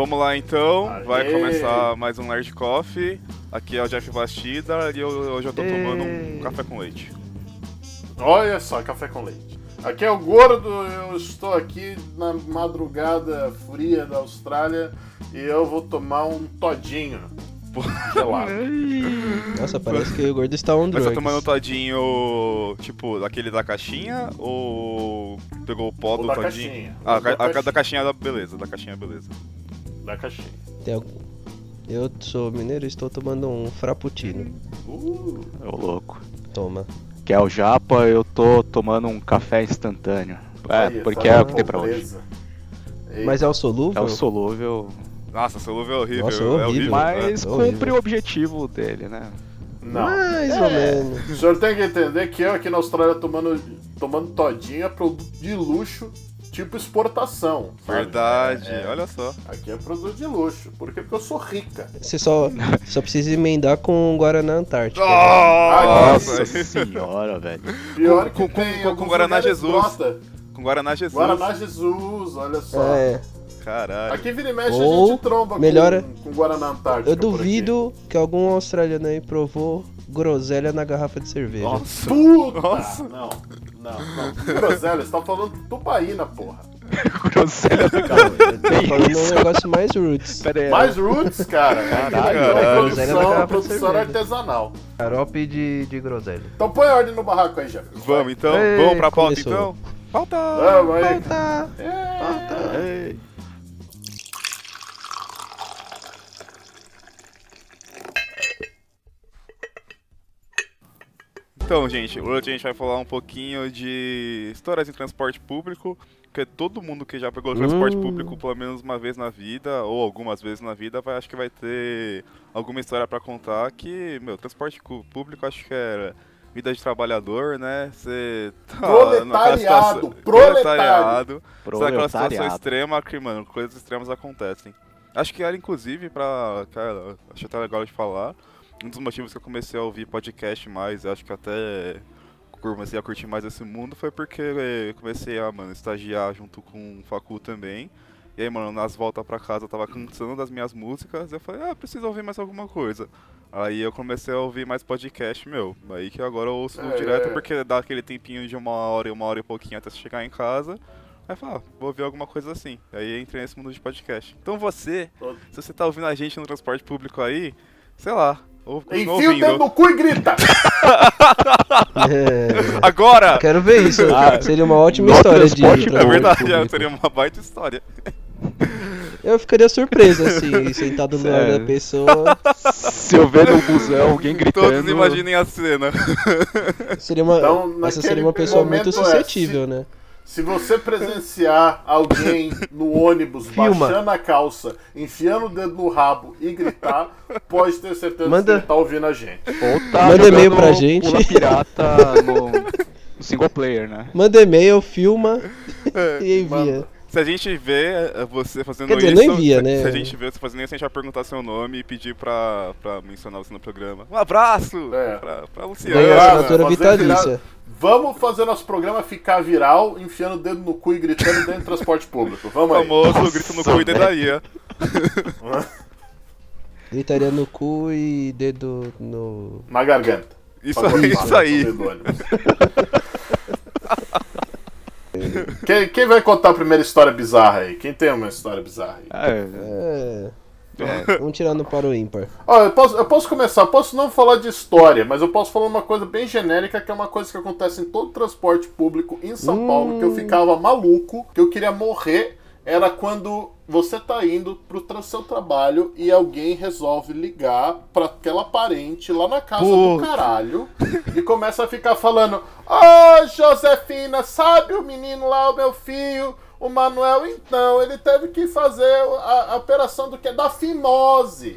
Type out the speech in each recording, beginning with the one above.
Vamos lá então, Aê. vai começar mais um Nerd Coffee. Aqui é o Jeff Bastida e eu, hoje eu tô tomando um café com leite. Olha só, café com leite. Aqui é o Gordo, eu estou aqui na madrugada fria da Austrália e eu vou tomar um todinho gelado. Nossa, parece que o gordo está on Mas drugs. tá tomando todinho, tipo, daquele da caixinha ou pegou o pó O do da todinho? caixinha. Ah, O da a, a caixinha. da caixinha da beleza, da caixinha beleza. Da caixinha. Tem algum- Eu sou mineiro e estou tomando um frappuccino. Uh, Ô louco. Toma. Que é o japa, eu tô tomando um café instantâneo. É, aí, porque essa é o que tem pra hoje. pobreza. Ei, Mas é o solúvel? É o solúvel, Nossa, solúvel é horrível. Nossa, é horrível. horrível. mas é cumpre o objetivo dele, né? Não. Mais É. ou menos. O senhor tem que entender que eu aqui na Austrália tomando, tomando todinho é produto de luxo, tipo exportação. sabe? Verdade, É, é. olha só. Aqui é produto de luxo. Por quê? Porque eu sou rica. Você só, só precisa emendar com o Guaraná Antártica. Nossa! Nossa senhora, velho. Pior que Com- com- tem com- com Guaraná Jesus. brota. Com Guaraná Jesus. Guaraná Jesus, olha só. É, Caralho. Aqui vira e mexe a Ou gente tromba melhora- com, com Guaraná Antártica. eu duvido que algum australiano aí provou groselha na garrafa de cerveja. Nossa. Puta! Nossa. Não, não, não. Groselha, você tá falando tubaína, porra. Groselha do Tá falando um negócio mais roots. Pera aí. Mais roots, cara. Caralho, é. Groselha na produção, garrafa de produção cerveja. artesanal. Xarope de, de groselha. Então põe ordem no barraco aí, Jeff. Vamos então, Ei, vamos pra pauta começou. então? Pauta! Vamos aí. Ei. Então, gente, hoje a gente vai falar um pouquinho de histórias em transporte público, porque todo mundo que já pegou transporte Hum. público pelo menos uma vez na vida, ou algumas vezes na vida, vai, acho que vai ter alguma história pra contar que, meu, transporte público acho que é vida de trabalhador, né? Você tá Proletariado, situação- proletário. Você tá naquela situação Proletariado. extrema que, mano, coisas extremas acontecem. Acho que era, inclusive, pra. Cara, acho até legal de falar. Um dos motivos que eu comecei a ouvir podcast mais, acho que até comecei a curtir mais esse mundo foi porque eu comecei a, mano, estagiar junto com o Facu também. E aí, mano, nas voltas pra casa eu tava cansando das minhas músicas. Eu falei, ah, preciso ouvir mais alguma coisa. Aí eu comecei a ouvir mais podcast, meu. Aí que agora eu ouço É. direto porque dá aquele tempinho de uma hora e uma hora e pouquinho até chegar em casa. Aí falei, ah, vou ouvir alguma coisa assim. Aí entrei nesse mundo de podcast. Então você, se você tá ouvindo a gente no transporte público aí, sei lá, ou Enfia o dedo no cu e grita. É, Agora! quero ver isso. Ah, Seria uma ótima no história de É verdade, público. seria uma baita história. Eu ficaria surpreso, assim, sentado do lado da pessoa. Se eu ver no busão alguém gritando. Todos imaginem a cena. Seria uma, Então, essa seria uma pessoa muito momento é, suscetível, né? Se você presenciar alguém no ônibus Filma. baixando a calça, enfiando o dedo no rabo e gritar, pode ter certeza Manda- que ele tá ouvindo a gente. Ou tá Manda e-mail pra gente. Pula pirata no, no single player, né? Manda e-mail, filma e envia. Manda. Se a gente vê é, você fazendo Quer dizer, isso. não envia, se, né? Se a gente vê você fazendo isso, a gente vai perguntar seu nome e pedir pra, pra mencionar você no programa. Um abraço É. pra, pra Ganha Luciana. Ganhou. assinatura fazer vitalícia. Vamos fazer nosso programa ficar viral, enfiando o dedo no cu e gritando dentro do transporte público. Vamos aí. famoso grito no cu e dedaí. Gritaria no cu e dedo no. Na garganta. Isso aí, isso aí. Quem, quem vai contar a primeira história bizarra aí? Quem tem uma história bizarra aí? É, É. Vamos tirar no para o ímpar. Ó, eu posso, eu posso começar, eu posso não falar de história, mas eu posso falar uma coisa bem genérica, que é uma coisa que acontece em todo transporte público em São Paulo, que eu ficava maluco, que eu queria morrer, era quando você tá indo pro seu trabalho e alguém resolve ligar pra aquela parente lá na casa do Puta. caralho e começa a ficar falando: Ô Josefina, sabe o menino lá, o meu filho? O Manuel, então, ele teve que fazer a, a operação do que? Da fimose.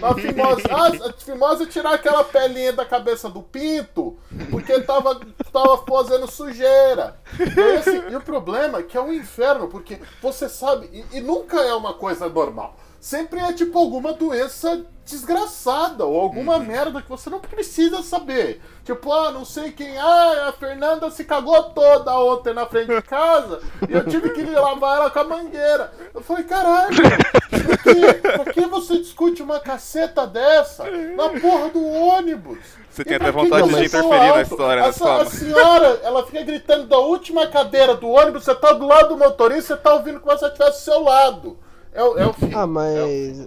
Da fimose. Ah, a fimose é tirar aquela pelinha da cabeça do pinto, porque tava, tava fazendo sujeira. E, assim, e o problema é que é um inferno, porque você sabe, e, e nunca é uma coisa normal. Sempre é tipo alguma doença desgraçada ou alguma merda que você não precisa saber. Tipo, ah, não sei quem, ah, a Fernanda se cagou toda ontem na frente de casa e eu tive que lavar ela com a mangueira. Eu falei, caralho, por que, por que você discute uma caceta dessa na porra do ônibus? Você E tem até vontade de interferir na alto? história, A, né? se- a senhora, ela fica gritando da última cadeira do ônibus, você tá do lado do motorista, você tá ouvindo como se você estivesse do seu lado. É, o- é o fim. Ah, mas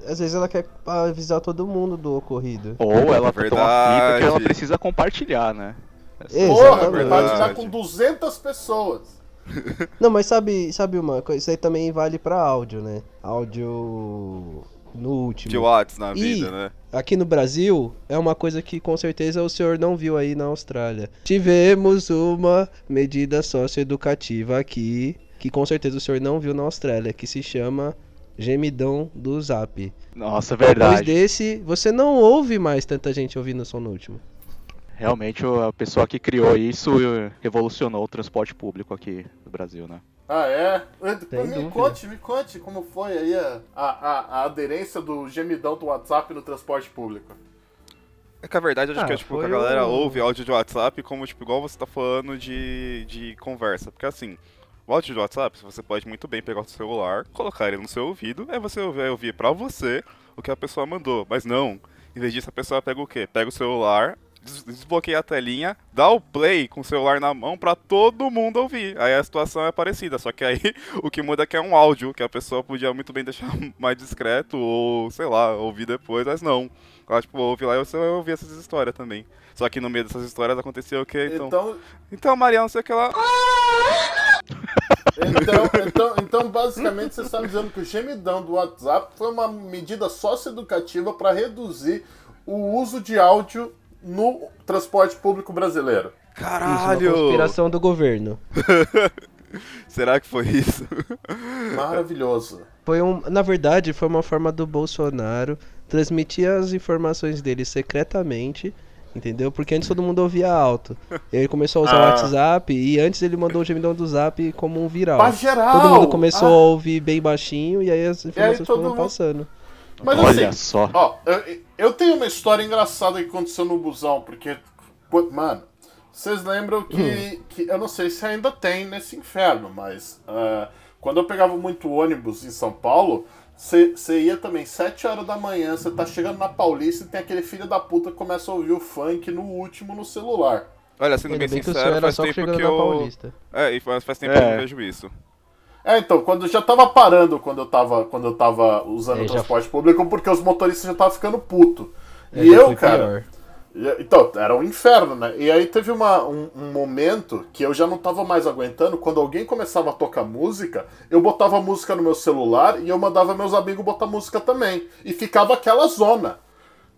É às vezes ela quer avisar todo mundo do ocorrido. Ou ela tá tão aflita que ela precisa compartilhar, né? Essa- Porra, compartilhar Verdade. com 200 pessoas. Não, mas sabe, sabe uma coisa? Isso aí também vale pra áudio, né? Áudio no último. De Watts na E- vida, né? Aqui no Brasil, é uma coisa que com certeza o senhor não viu aí na Austrália. Tivemos uma medida socioeducativa aqui, que com certeza o senhor não viu na Austrália, que se chama gemidão do zap. Nossa, é Depois verdade. desse, você não ouve mais tanta gente ouvindo o som no último. Realmente o- a pessoa que criou isso revolucionou o transporte público aqui no Brasil, né? Ah, é? Sem me dúvida. conte, me conte como foi aí a, a, a- aderência do gemidão do WhatsApp no transporte público. É que a verdade acho Ah, que é, tipo, que a galera o- ouve áudio de WhatsApp como, tipo, igual você tá falando de, de conversa. Porque assim, o áudio de WhatsApp, você pode muito bem pegar o seu celular, colocar ele no seu ouvido, aí você vai ouvir pra você o que a pessoa mandou. Mas não, em vez disso a pessoa pega o quê? Pega o celular, des- desbloqueia a telinha, dá o play com o celular na mão pra todo mundo ouvir. Aí a situação é parecida, só que aí o que muda é que é um áudio, que a pessoa podia muito bem deixar mais discreto ou, sei lá, ouvir depois, mas não. Ela, tipo, ouve lá e você vai ouvir essas histórias também. Só que no meio dessas histórias aconteceu o quê? Então, então, Então, Mariana, não sei o que lá. Então, então, então, basicamente, você está me dizendo que o gemidão do WhatsApp foi uma medida socioeducativa para reduzir o uso de áudio no transporte público brasileiro. Isso, uma Caralho! conspiração do governo. Será que foi isso? Maravilhoso. Foi um, na verdade, foi uma forma do Bolsonaro transmitir as informações dele secretamente, entendeu? Porque antes todo mundo ouvia alto. Ele começou a usar o Ah. WhatsApp e antes ele mandou o gemidão do Zap como um viral. Pra geral! Todo mundo começou Ah, a ouvir bem baixinho e aí as informações todo foram mundo- passando. Mas Olha assim, só. Ó, eu, eu tenho uma história engraçada que aconteceu no busão, porque, mano, vocês lembram que, que. Eu não sei se ainda tem nesse inferno, mas ah, quando eu pegava muito ônibus em São Paulo, você ia também, 7 horas da manhã, você tá chegando na Paulista e tem aquele filho da puta que começa a ouvir o funk no último no celular. Olha, sendo bem bem sincero, era faz tempo que na eu. Paulista. É, e faz, tempo que eu É. não vejo isso. É, então, quando eu já tava parando quando eu tava, quando eu tava usando É, o já- transporte público, porque os motoristas já estavam ficando puto. É, e já eu, cara, pior. Então, era um inferno, né? E aí teve uma, um, um momento que eu já não tava mais aguentando. Quando alguém começava a tocar música, eu botava música no meu celular e eu mandava meus amigos botar música também. E ficava aquela zona.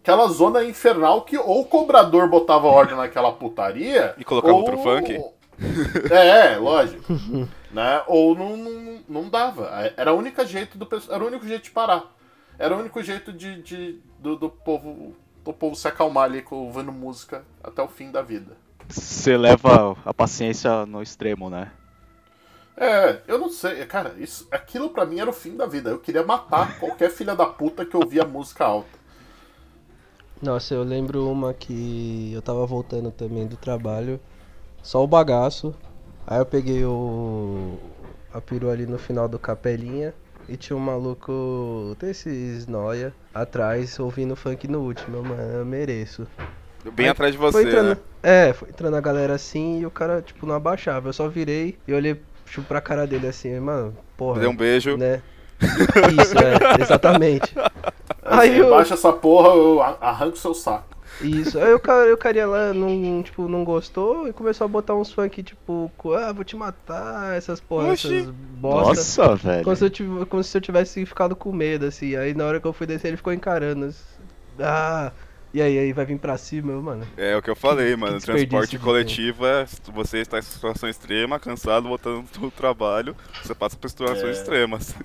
Aquela zona infernal que ou o cobrador botava ordem naquela putaria. E colocava ou- outro funk? É, é, lógico. né? Ou não, não, não dava. Era o único jeito do era o único jeito de parar. Era o único jeito de, de- do, do povo do povo se acalmar ali com- ouvindo música até o fim da vida. Você leva a paciência no extremo, né? É, eu não sei, cara, isso, aquilo pra mim era o fim da vida. Eu queria matar qualquer filha da puta que ouvia música alta. Nossa, eu lembro uma que eu tava voltando também do trabalho, só o bagaço. Aí eu peguei o a perua ali no final do capelinha e tinha um maluco desses noia atrás ouvindo funk no último. Eu, Mano, eu mereço. Bem Aí atrás de Foi você, entrando, né? É, foi entrando a galera assim e o cara, tipo, não abaixava. Eu só virei e olhei tipo, pra cara dele assim, mano, porra. Dei um beijo. Né? Isso, é, exatamente. Aí Aí eu- baixa essa porra, eu a- arranco seu saco. Isso. Aí o cara, o carinha lá não, tipo, não gostou e começou a botar uns funk, tipo, ah, vou te matar, essas porra, Oxi. essas bosta. Nossa, velho. Como se, eu tive- como se eu tivesse ficado com medo, assim. Aí na hora que eu fui descer, ele ficou encarando. assim, Ah, e aí, aí vai vir pra cima, mano. É o que eu falei, mano. Transporte coletivo é se você está em situação extrema, cansado, voltando do trabalho, você passa por situações extremas.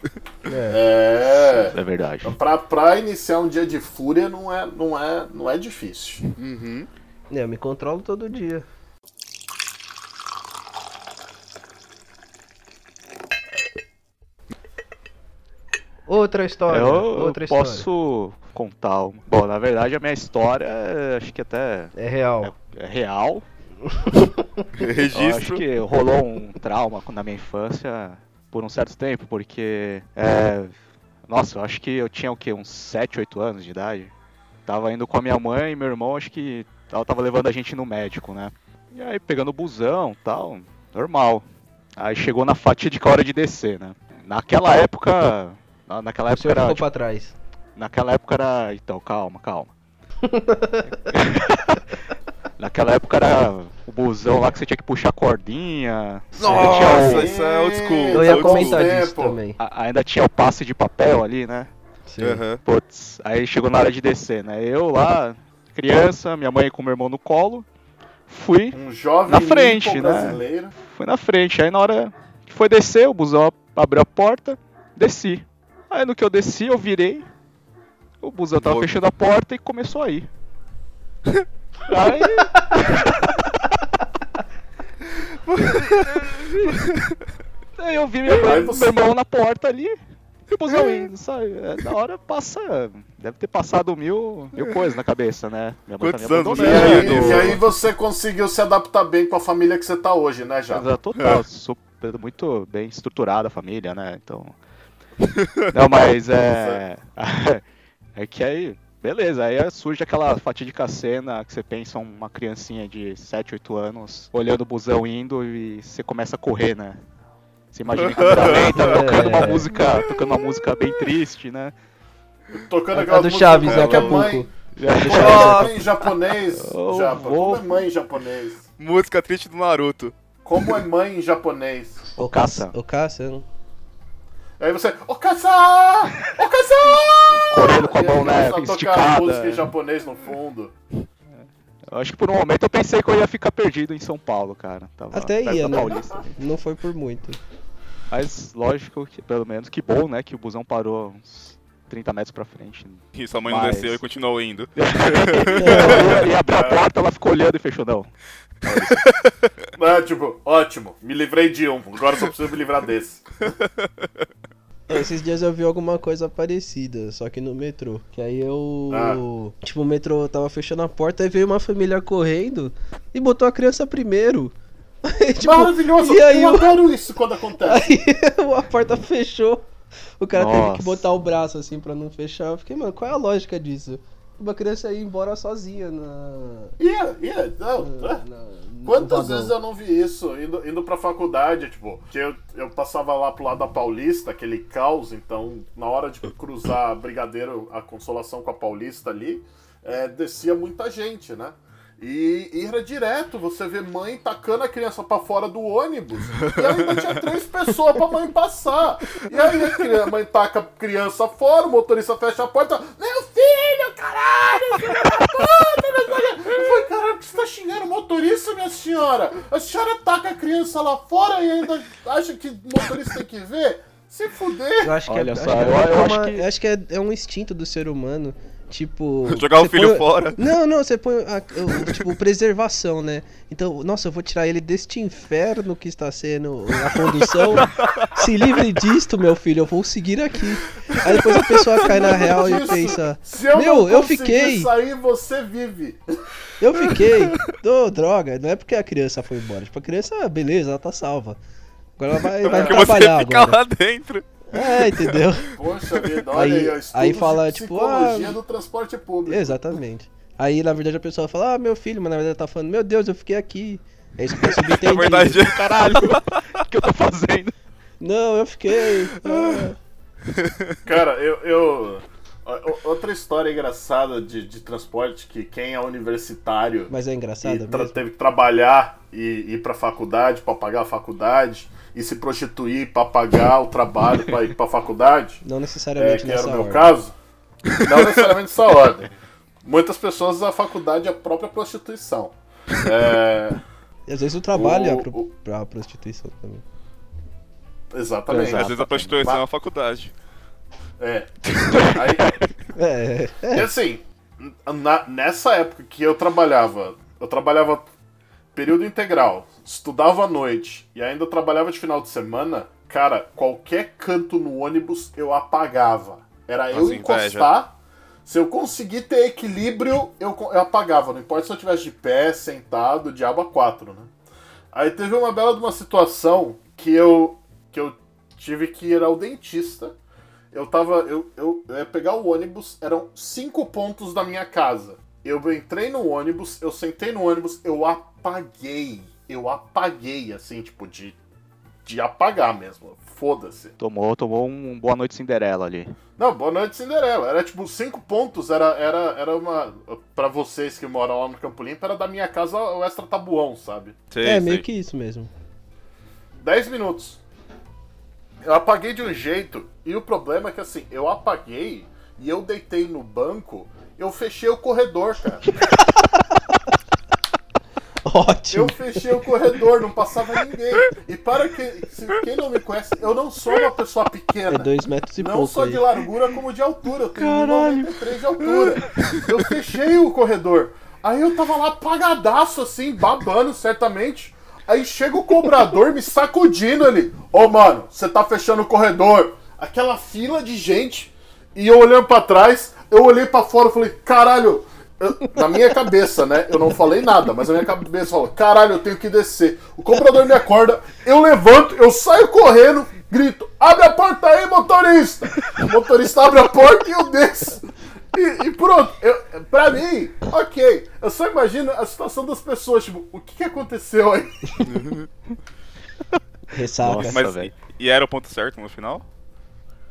É. É. É verdade. Pra, pra iniciar um dia de fúria não é, não é, não é difícil. Uhum. É, eu me controlo todo dia. Outra história. Eu outra história. posso contar. uma. Bom, na verdade a minha história é, acho que até É real. é real. Eu acho Registro. que rolou um trauma na minha infância por um certo tempo, porque é, nossa, eu acho que eu tinha o quê? Uns 7, 8 anos de idade. Tava indo com a minha mãe e meu irmão, acho que ela tava levando a gente no médico, né? E aí pegando o busão, tal, normal. Aí chegou na fatídica hora de descer, né? Naquela época, na- naquela O época era, ficou tipo, pra trás. Naquela época era, então, calma, calma. Naquela época era o busão lá que você tinha que puxar a cordinha. ainda tinha o- Nossa, isso é old school. Eu é ia old comentar school. disso também. a- ainda tinha o passe de papel ali, né? Sim. Putz, aí chegou na hora de descer, né? Eu lá, criança, minha mãe com meu irmão no colo, fui, Um jovem Na frente, né? brasileiro. fui na frente. Aí na hora que foi descer, o busão abriu a porta, desci. Aí no que eu desci, eu virei, o busão tava fechando a porta e começou a ir. Aí. Aí eu vi você- meu irmão na porta ali. E o busão indo, sabe? É, na hora passa. Deve ter passado mil, mil coisas na cabeça, né? Minha mãe Quantos tá me anos E aí, e aí você conseguiu se adaptar bem com a família que você tá hoje, né, já? Exato, total, super, muito bem estruturada a família, né? Então. Não, mas é. É que aí. Beleza, aí surge aquela fatídica cena que você pensa uma criancinha de 7, 8 anos olhando o busão indo e você começa a correr, né? Você imagina em câmera lenta, tocando uma É. música, tocando uma música bem triste, né? Tocando A aquela do Chaves, música, daqui a como é pouco. mãe, é mãe japonês, Japa, vou- como é mãe em japonês? Música triste do Naruto. Como é mãe em japonês? O caça. O caça. né? Aí você, Okasa! Okasa! Correndo com a mão, né, tocar esticada. música em japonês no fundo. Eu acho que por um momento eu pensei que eu ia ficar perdido em São Paulo, cara. Tava Até ia, né? Não foi por muito. Mas lógico que, pelo menos, que bom, né? Que o busão parou uns 30 metros pra frente. E sua mãe não Mas- desceu e continuou indo. e, abriu a porta, ela ficou olhando e fechou, não. É, tipo, ótimo, me livrei de um, agora só preciso me livrar desse. É, Esses dias eu vi alguma coisa parecida, só que no metrô. Que aí eu. Ah. Tipo, o metrô tava fechando a porta e veio uma família correndo e botou a criança primeiro. Aí, tipo, Maravilhoso, e aí eu adoro isso quando acontece. Aí a porta fechou. O cara teve Nossa. que botar o braço assim pra não fechar. Eu fiquei, mano, qual é a lógica disso? Uma criança ia embora sozinha na. Ia, ia, não, na- é. na- Quantas vezes eu não vi isso indo, indo pra faculdade, tipo, que eu, eu passava lá pro lado da Paulista, aquele caos, então na hora de cruzar a Brigadeiro, a Consolação com a Paulista ali, é, descia muita gente, né? E, e era direto, você vê mãe tacando a criança pra fora do ônibus e ainda tinha três pessoas pra mãe passar. E aí a mãe taca a criança fora, o motorista fecha a porta, meu filho, caralho, filho da puta, não sei o quê." Eu falei, caralho, por que você tá xingando o motorista, minha senhora? A senhora taca a criança lá fora e ainda acha que o motorista tem que ver? Se fuder. Eu acho que Olha é, só, acho é eu- eu acho que- eu acho que é, é um instinto do ser humano. Tipo. Jogar o filho põe- fora. Não, não, você põe. a- o- tipo, preservação, né? Então, nossa, eu vou tirar ele deste inferno que está sendo a condução. Se livre disto, meu filho, eu vou seguir aqui. Aí depois a pessoa cai na real e pensa: Se eu Meu, eu fiquei. sair, você vive. Eu fiquei. Ô, droga, não é porque a criança foi embora. Tipo, a criança, beleza, ela tá salva. Agora ela vai, vai Porque você trabalhar fica agora. lá dentro. É, entendeu? Poxa vida, olha Aí- aí, aí fala, de tipo, psicologia ah, do transporte público. Exatamente. Aí, na verdade, a pessoa fala, ah, meu filho, mas na verdade ela tá falando, meu Deus, eu fiquei aqui. É isso que eu Na subentendi. verdade, Caralho, o que eu tô fazendo? Não, eu fiquei. ah. Cara, eu. eu- Outra história engraçada de, de transporte que quem é universitário Mas é engraçado tra- mesmo. teve que trabalhar e ir pra faculdade pra pagar a faculdade e se prostituir pra pagar o trabalho pra ir pra faculdade, Não é, necessariamente que era o meu ordem. caso, não necessariamente essa ordem. Muitas pessoas a faculdade é a própria prostituição. É, E às vezes o trabalho é O- pro, o- pra prostituição também. exatamente. Exato. às vezes a prostituição é uma faculdade. É. Aí, É, E assim, na- nessa época que eu trabalhava, eu trabalhava período integral, estudava à noite e ainda trabalhava de final de semana, Cara, qualquer canto no ônibus eu apagava. Era eu encostar. Se eu conseguir ter equilíbrio, eu, eu apagava. Não importa se eu estivesse de pé, sentado, diabo a quatro, né? Aí teve uma bela de uma situação que eu, que eu tive que ir ao dentista. Eu tava. Eu, eu, eu ia pegar o ônibus, eram cinco pontos da minha casa. Eu entrei no ônibus, eu sentei no ônibus, eu apaguei. Eu apaguei, assim, tipo, de, de apagar mesmo. Foda-se. Tomou, tomou um Boa Noite Cinderela ali. Não, boa noite, Cinderela. Era tipo, cinco pontos, era, era, era uma. Pra vocês que moram lá no Campo Limpo, era da minha casa o extra tabuão, sabe? Sei, é, sei. meio que isso mesmo. 10 minutos. Eu apaguei de um jeito, e o problema é que assim, eu apaguei e eu deitei no banco, eu fechei o corredor, cara. Ótimo. Eu fechei o corredor, não passava ninguém. E para que, se quem não me conhece, eu não sou uma pessoa pequena. É dois metros e Não pouco só aí. de largura como de altura. Eu tenho Caralho. 93 de altura. Eu fechei o corredor. Aí eu tava lá apagadaço assim, babando certamente. Aí chega o cobrador me sacudindo ali. Ô mano, você tá fechando o corredor. Aquela fila de gente. E eu olhando pra trás, eu olhei pra fora e falei, caralho. eu- na minha cabeça, né? Eu não falei nada, mas na minha cabeça falou: caralho, eu tenho que descer. O cobrador me acorda, eu levanto, eu saio correndo, grito: abre a porta aí, motorista! O motorista abre a porta e eu desço. E, e pronto, eu, pra mim, ok. Eu só imagino a situação das pessoas, tipo, o que, que aconteceu aí? Ressaca. Nossa. Mas, e era o ponto certo no final?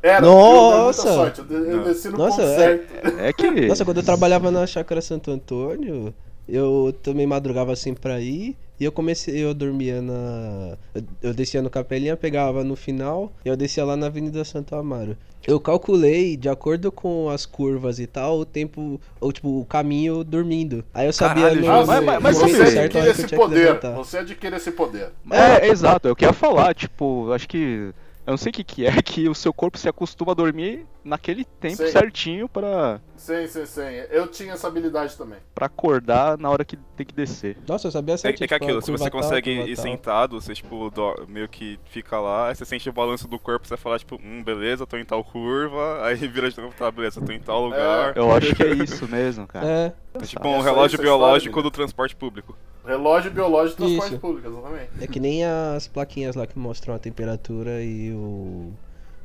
Era, Nossa! eu sorte, eu, desci no Nossa, ponto é. certo. É que. Nossa, quando eu trabalhava na Chácara Santo Antônio, eu também madrugava assim pra ir. E eu comecei, eu dormia na. Eu, descia no Capelinha, pegava no final, e eu descia lá na Avenida Santo Amaro. Eu calculei, de acordo com as curvas e tal, o tempo, ou tipo, o caminho dormindo. Aí eu sabia Caralho, no, mas- mas- mas você certo adquire esse poder. Você adquire esse poder. É, exato, eu queria falar, tipo, acho que. Eu não sei o que, que é que o seu corpo se acostuma a dormir naquele tempo Sei. certinho pra, Sim, sim, sim. Eu tinha essa habilidade também. pra acordar na hora que tem que descer. Nossa, eu sabia É, certinho. é que tipo, aquilo, se você tal, consegue curva ir tal. sentado, você tipo, meio que fica lá, aí você sente o balanço do corpo, você fala, tipo, hum, beleza, tô em tal curva, aí vira de novo, tá, beleza, tô em tal lugar. Eu acho que é isso mesmo, cara. É, É tipo um relógio biológico história, do transporte público. Relógio biológico de transporte Isso. público, exatamente. é que nem as plaquinhas lá que mostram a temperatura e o.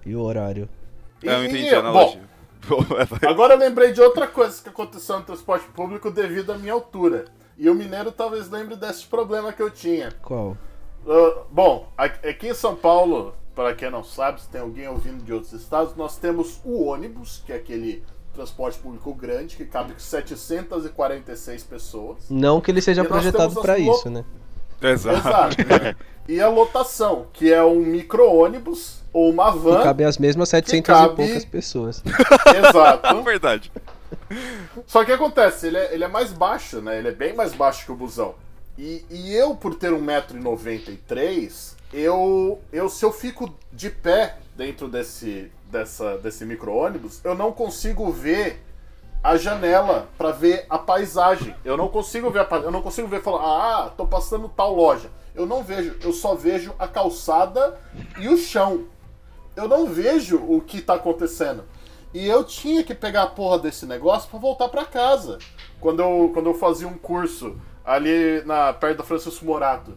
e o horário. E- É, eu entendi e- a analogia. Vai. Agora eu lembrei de outra coisa que aconteceu no transporte público devido à minha altura. E o mineiro talvez lembre desse problema que eu tinha. Qual? Ah, bom, aqui aqui em São Paulo, para quem não sabe, se tem alguém ouvindo de outros estados, nós temos o ônibus, que é aquele transporte público grande, que cabe 746 pessoas. Não que ele seja E projetado as lo- isso, né? Exato. Exato. né? E a lotação, que é um micro-ônibus ou uma van. cabem as mesmas 700 cabe- e poucas pessoas. Exato. Verdade. Só que acontece, ele é, ele é mais baixo, né? Ele é bem mais baixo que o busão. E, e eu, por ter 1,93m, eu, eu, se eu fico de pé dentro desse, dessa, desse micro-ônibus, eu não consigo ver a janela pra ver a paisagem. Eu não consigo ver a eu não consigo ver falar, ah, tô passando tal loja. Eu não vejo, eu só vejo a calçada e o chão. Eu não vejo o que tá acontecendo. E eu tinha que pegar a porra desse negócio pra voltar pra casa. Quando eu, quando eu fazia um curso ali na perto da Francisco Morato.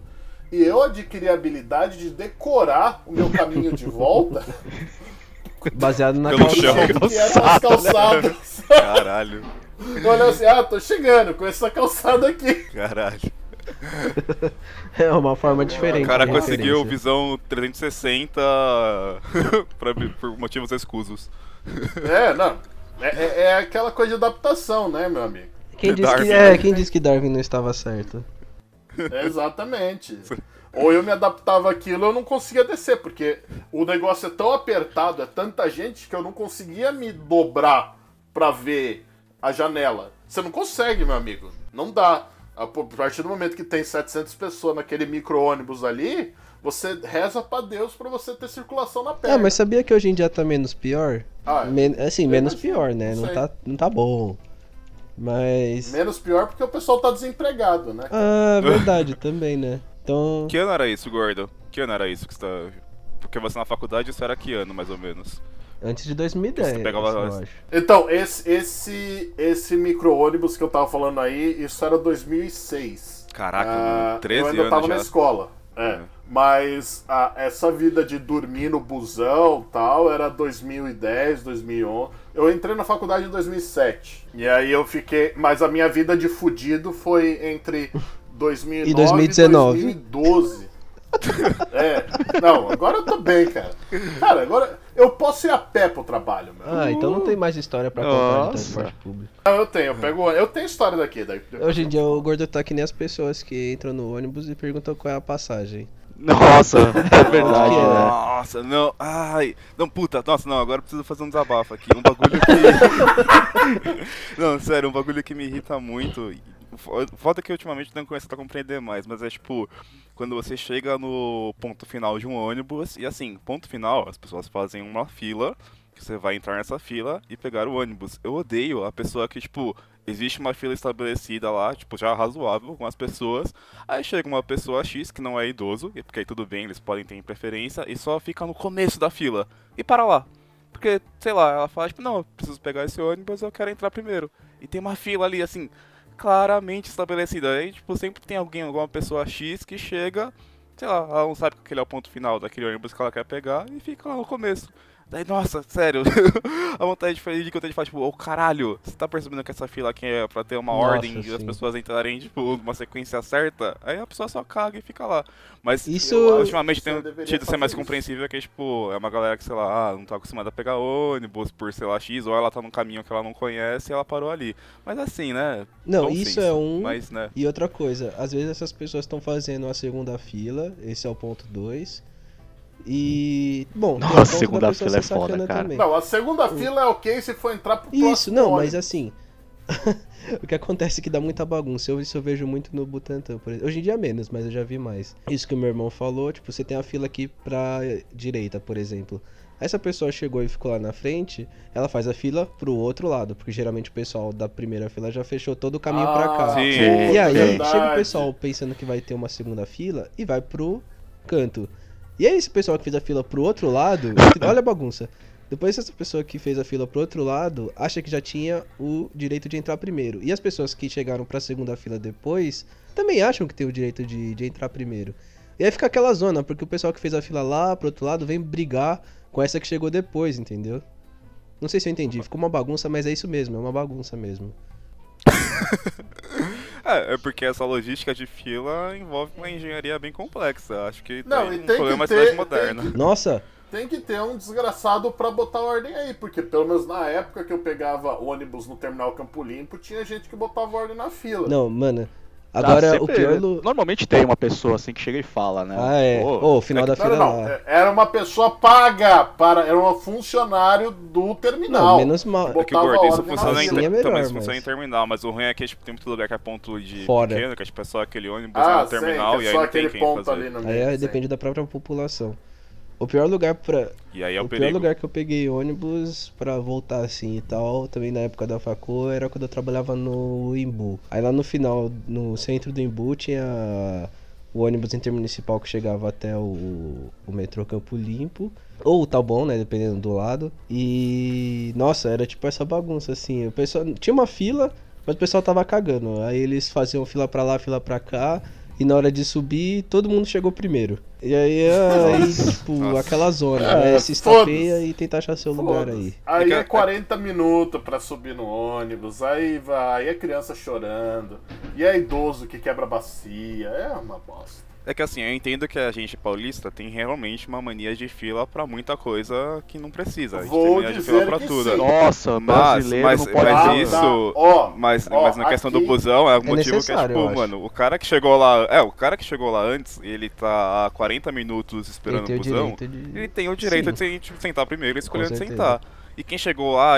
E eu adquiri a habilidade de decorar o meu caminho de volta Baseado na Pelo calçada. chão. eram as calçadas. Caralho. Olhei assim, ah, tô chegando com essa calçada aqui. Caralho. É uma forma diferente. O cara de conseguiu referência. visão 360 pra, por motivos escusos. É, não. É, é- é aquela coisa de adaptação, né, meu amigo? Quem disse Darwin, que, é, né? quem disse que Darwin não estava certo? É, exatamente. Ou eu me adaptava àquilo eu não conseguia descer, porque o negócio é tão apertado, é tanta gente, que eu não conseguia me dobrar pra ver a janela. Você não consegue, meu amigo. Não dá. A partir do momento que tem 700 pessoas naquele micro-ônibus ali, você reza pra Deus pra você ter circulação na perna. Ah, mas sabia que hoje em dia tá menos pior? Ah, Men- assim, menos imagino, pior, né? não Não tá, não tá bom. Mas. Menos pior porque o pessoal tá desempregado, né? Ah, verdade, também, né? Então. Que ano era isso, gordo? Que ano era isso que você tá. Porque você na faculdade, isso era que ano, mais ou menos? Antes de 2010, Você pegava eu as- acho. Então, esse, esse, esse micro-ônibus que eu tava falando aí, isso era 2006. Caraca, Ah, 13 Eu ainda anos tava já. na escola. É. É. Mas ah, essa vida de dormir no busão tal era 2010, 2011. Eu entrei na faculdade em 2007. E aí eu fiquei. Mas a minha vida de fudido foi entre 2009 E 2019. e 2012. É, não, agora eu tô bem, cara. Cara, agora eu posso ir a pé pro trabalho, meu. Ah, então não tem mais história pra contar de Nossa. transporte público. Ah, eu tenho, eu pego. Eu tenho história daqui. daí- Hoje em dia o gordo tá que nem as pessoas que entram no ônibus e perguntam qual é a passagem. Nossa, é verdade, é? né? Nossa, não. Ai. Não, puta, nossa, não, agora eu preciso fazer um desabafo aqui. Um bagulho que. não, sério, um bagulho que me irrita muito. Fo- Foda que ultimamente eu tenho começado a compreender mais, mas é tipo, quando você chega no ponto final de um ônibus, e assim, ponto final, as pessoas fazem uma fila, que você vai entrar nessa fila e pegar o ônibus. Eu odeio a pessoa que, tipo, existe uma fila estabelecida lá, tipo, já razoável com as pessoas. Aí chega uma pessoa X que não é idoso, e porque aí tudo bem, eles podem ter preferência, e só fica no começo da fila. E para lá. Porque, sei lá, ela fala, tipo, não, preciso pegar esse ônibus, eu quero entrar primeiro. E tem uma fila ali, assim, claramente estabelecida. Aí, tipo, sempre tem alguém, alguma pessoa X que chega, sei lá, ela não sabe que aquele é o ponto final daquele ônibus que ela quer pegar e fica lá no começo. Daí, nossa, sério, a vontade de fazer de que eu tenho de falar, tipo, ô caralho, você tá percebendo que essa fila aqui é pra ter uma Nossa, ordem e as sim. pessoas entrarem, tipo, numa sequência certa? Aí a pessoa só caga e fica lá. Mas Isso- eu, ultimamente deveria tido ser mais isso. compreensível que, tipo, é uma galera que, sei lá, ah, não tá acostumada a pegar ônibus por, sei lá, X, ou ela tá num caminho que ela não conhece e ela parou ali. Mas assim, né? Não, isso senso, é um. Mas, né? E outra coisa, às vezes essas pessoas estão fazendo a segunda fila, esse é o ponto 2. E. Bom, Nossa, da segunda fila é foda, cara. também. Não, a segunda fila é ok se for entrar pro Isso, não, mas assim. o que acontece é que dá muita bagunça. Eu, isso eu vejo muito no Butantã, por exemplo. Hoje em dia menos, mas eu já vi mais. Isso que o meu irmão falou, tipo, você tem a fila aqui pra direita, por exemplo. Aí essa pessoa chegou e ficou lá na frente, ela faz a fila pro outro lado, porque geralmente o pessoal da primeira fila já fechou todo o caminho pra cá. Sim. pô, E aí, verdade. chega o pessoal pensando que vai ter uma segunda fila e vai pro canto. E aí, esse pessoal que fez a fila pro outro lado, olha a bagunça. Depois, essa pessoa que fez a fila pro outro lado acha que já tinha o direito de entrar primeiro. E as pessoas que chegaram pra segunda fila depois também acham que tem o direito de, de entrar primeiro. E aí fica aquela zona, porque o pessoal que fez a fila lá pro outro lado vem brigar com essa que chegou depois, entendeu? Não sei se eu entendi, ficou uma bagunça, mas é isso mesmo, é uma bagunça mesmo. É, é porque essa logística de fila envolve uma engenharia bem complexa. Acho que Não, tem um tem problema que na cidade ter- moderna. tem Nossa, Tem que ter um desgraçado pra botar ordem aí, porque pelo menos na época que eu pegava ônibus no terminal Campo Limpo, tinha gente que botava ordem na fila. não, mano. Ah, Agora, o sempre- pior... lu- Normalmente tem uma pessoa assim que chega e fala, né? Ah, é. Ô, o final da Não, fila não, não. lá. é- Era uma pessoa paga para. Era um funcionário do terminal. Não, menos mal. É que o isso ordem na funciona em, Assim é melhor, também, mas- funciona em terminal, mas o ruim é que tipo, tem muito lugar que é ponto de Fora. pequeno, que é, tipo, é só aquele ônibus Ah, no sim, terminal que e é aí só não tem aquele quem ponto fazer. ali no Aí meio. é, sim. depende da própria população. O pior lugar para E aí é o, o pior lugar que eu peguei ônibus pra voltar assim e tal, também na época da facu, era quando eu trabalhava no Imbu. Aí lá no final, no centro do Imbu, tinha o ônibus intermunicipal que chegava até o, o metrô Campo Limpo. Ou tá bom, né? Dependendo do lado. E. Nossa, era tipo essa bagunça, assim. O pessoal. Tinha uma fila, mas o pessoal tava cagando. Aí eles faziam fila pra lá, fila pra cá. E na hora de subir, todo mundo chegou primeiro. E aí, aí tipo, Nossa. aquela zona. É, É, se estapeia e tentar achar seu lugar aí. Aí É que- é 40 minutos pra subir no ônibus, aí vai, aí é criança chorando, e é idoso que quebra a bacia, é uma bosta. É que assim, eu entendo que a gente paulista tem realmente uma mania de fila pra muita coisa que não precisa. A gente Vou tem mania de fila pra que tudo. sim. Nossa, Mas- mas- não pode mas falar. isso- ó, Mas, ó, mas na questão do busão é o motivo que é tipo, mano, o cara que chegou lá. É, o cara que chegou lá antes, ele tá há 40 minutos esperando o busão. de. Ele tem o direito Sim. de se- tipo, sentar primeiro e escolher onde sentar. E quem chegou lá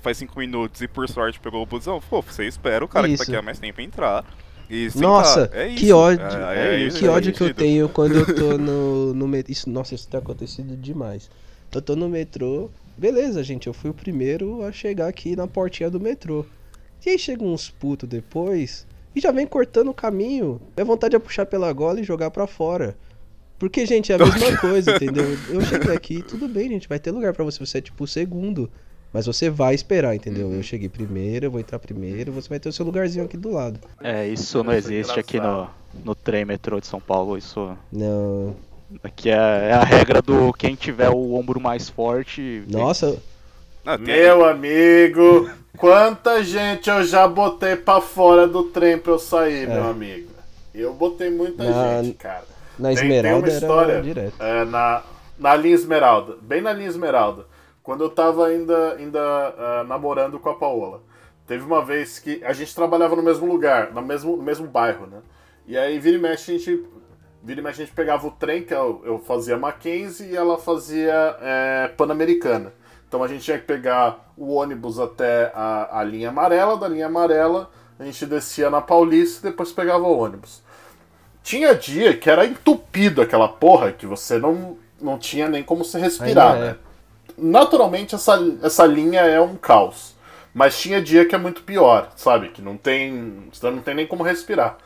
faz 5 minutos e por sorte pegou o busão, pô, você espera o cara que Isso. tá aqui há mais tempo entrar. Sentar. Nossa, É que isso. ódio. É, é isso, que faz ódio que eu tenho quando eu tô no, no metrô. Isso, nossa, isso tem acontecido demais. Eu tô no metrô. Beleza, gente, eu fui o primeiro a chegar aqui na portinha do metrô. E aí chega uns putos depois e já vem cortando o caminho. Minha vontade é puxar pela gola e jogar pra fora. Porque, gente, é a mesma coisa, entendeu? Eu cheguei aqui, tudo bem, gente, vai ter lugar pra você. Você é tipo o segundo. Mas você vai esperar, entendeu? Eu cheguei primeiro, eu vou entrar primeiro, você vai ter o seu lugarzinho aqui do lado. É, isso não é existe aqui no, no trem metrô de São Paulo. Isso Não. aqui é, é a regra do quem tiver o ombro mais forte. Nossa, Não, tem- Meu amigo, quanta gente eu já botei pra fora do trem pra eu sair, meu amigo. Eu botei muita Na- gente, cara. na Tem- tem Esmeralda uma história. era direto. É, na, na linha Esmeralda, bem na linha Esmeralda. Quando eu tava ainda, ainda ah, namorando com a Paola. Teve uma vez que a gente trabalhava no mesmo lugar, no mesmo, no mesmo bairro, né? E aí vira e mexe a gente. Vira e mexe a gente pegava o trem, que eu, eu fazia Mackenzie e ela fazia é, Pan-Americana. Então a gente tinha que pegar o ônibus até a, a linha amarela, da linha amarela a gente descia na Paulista e depois pegava o ônibus. Tinha dia que era entupido aquela porra, que você não, não tinha nem como se respirar, Ainda é. Naturalmente essa, essa linha é um caos. Mas tinha dia que é muito pior, sabe? Que não tem. Você não tem nem como respirar.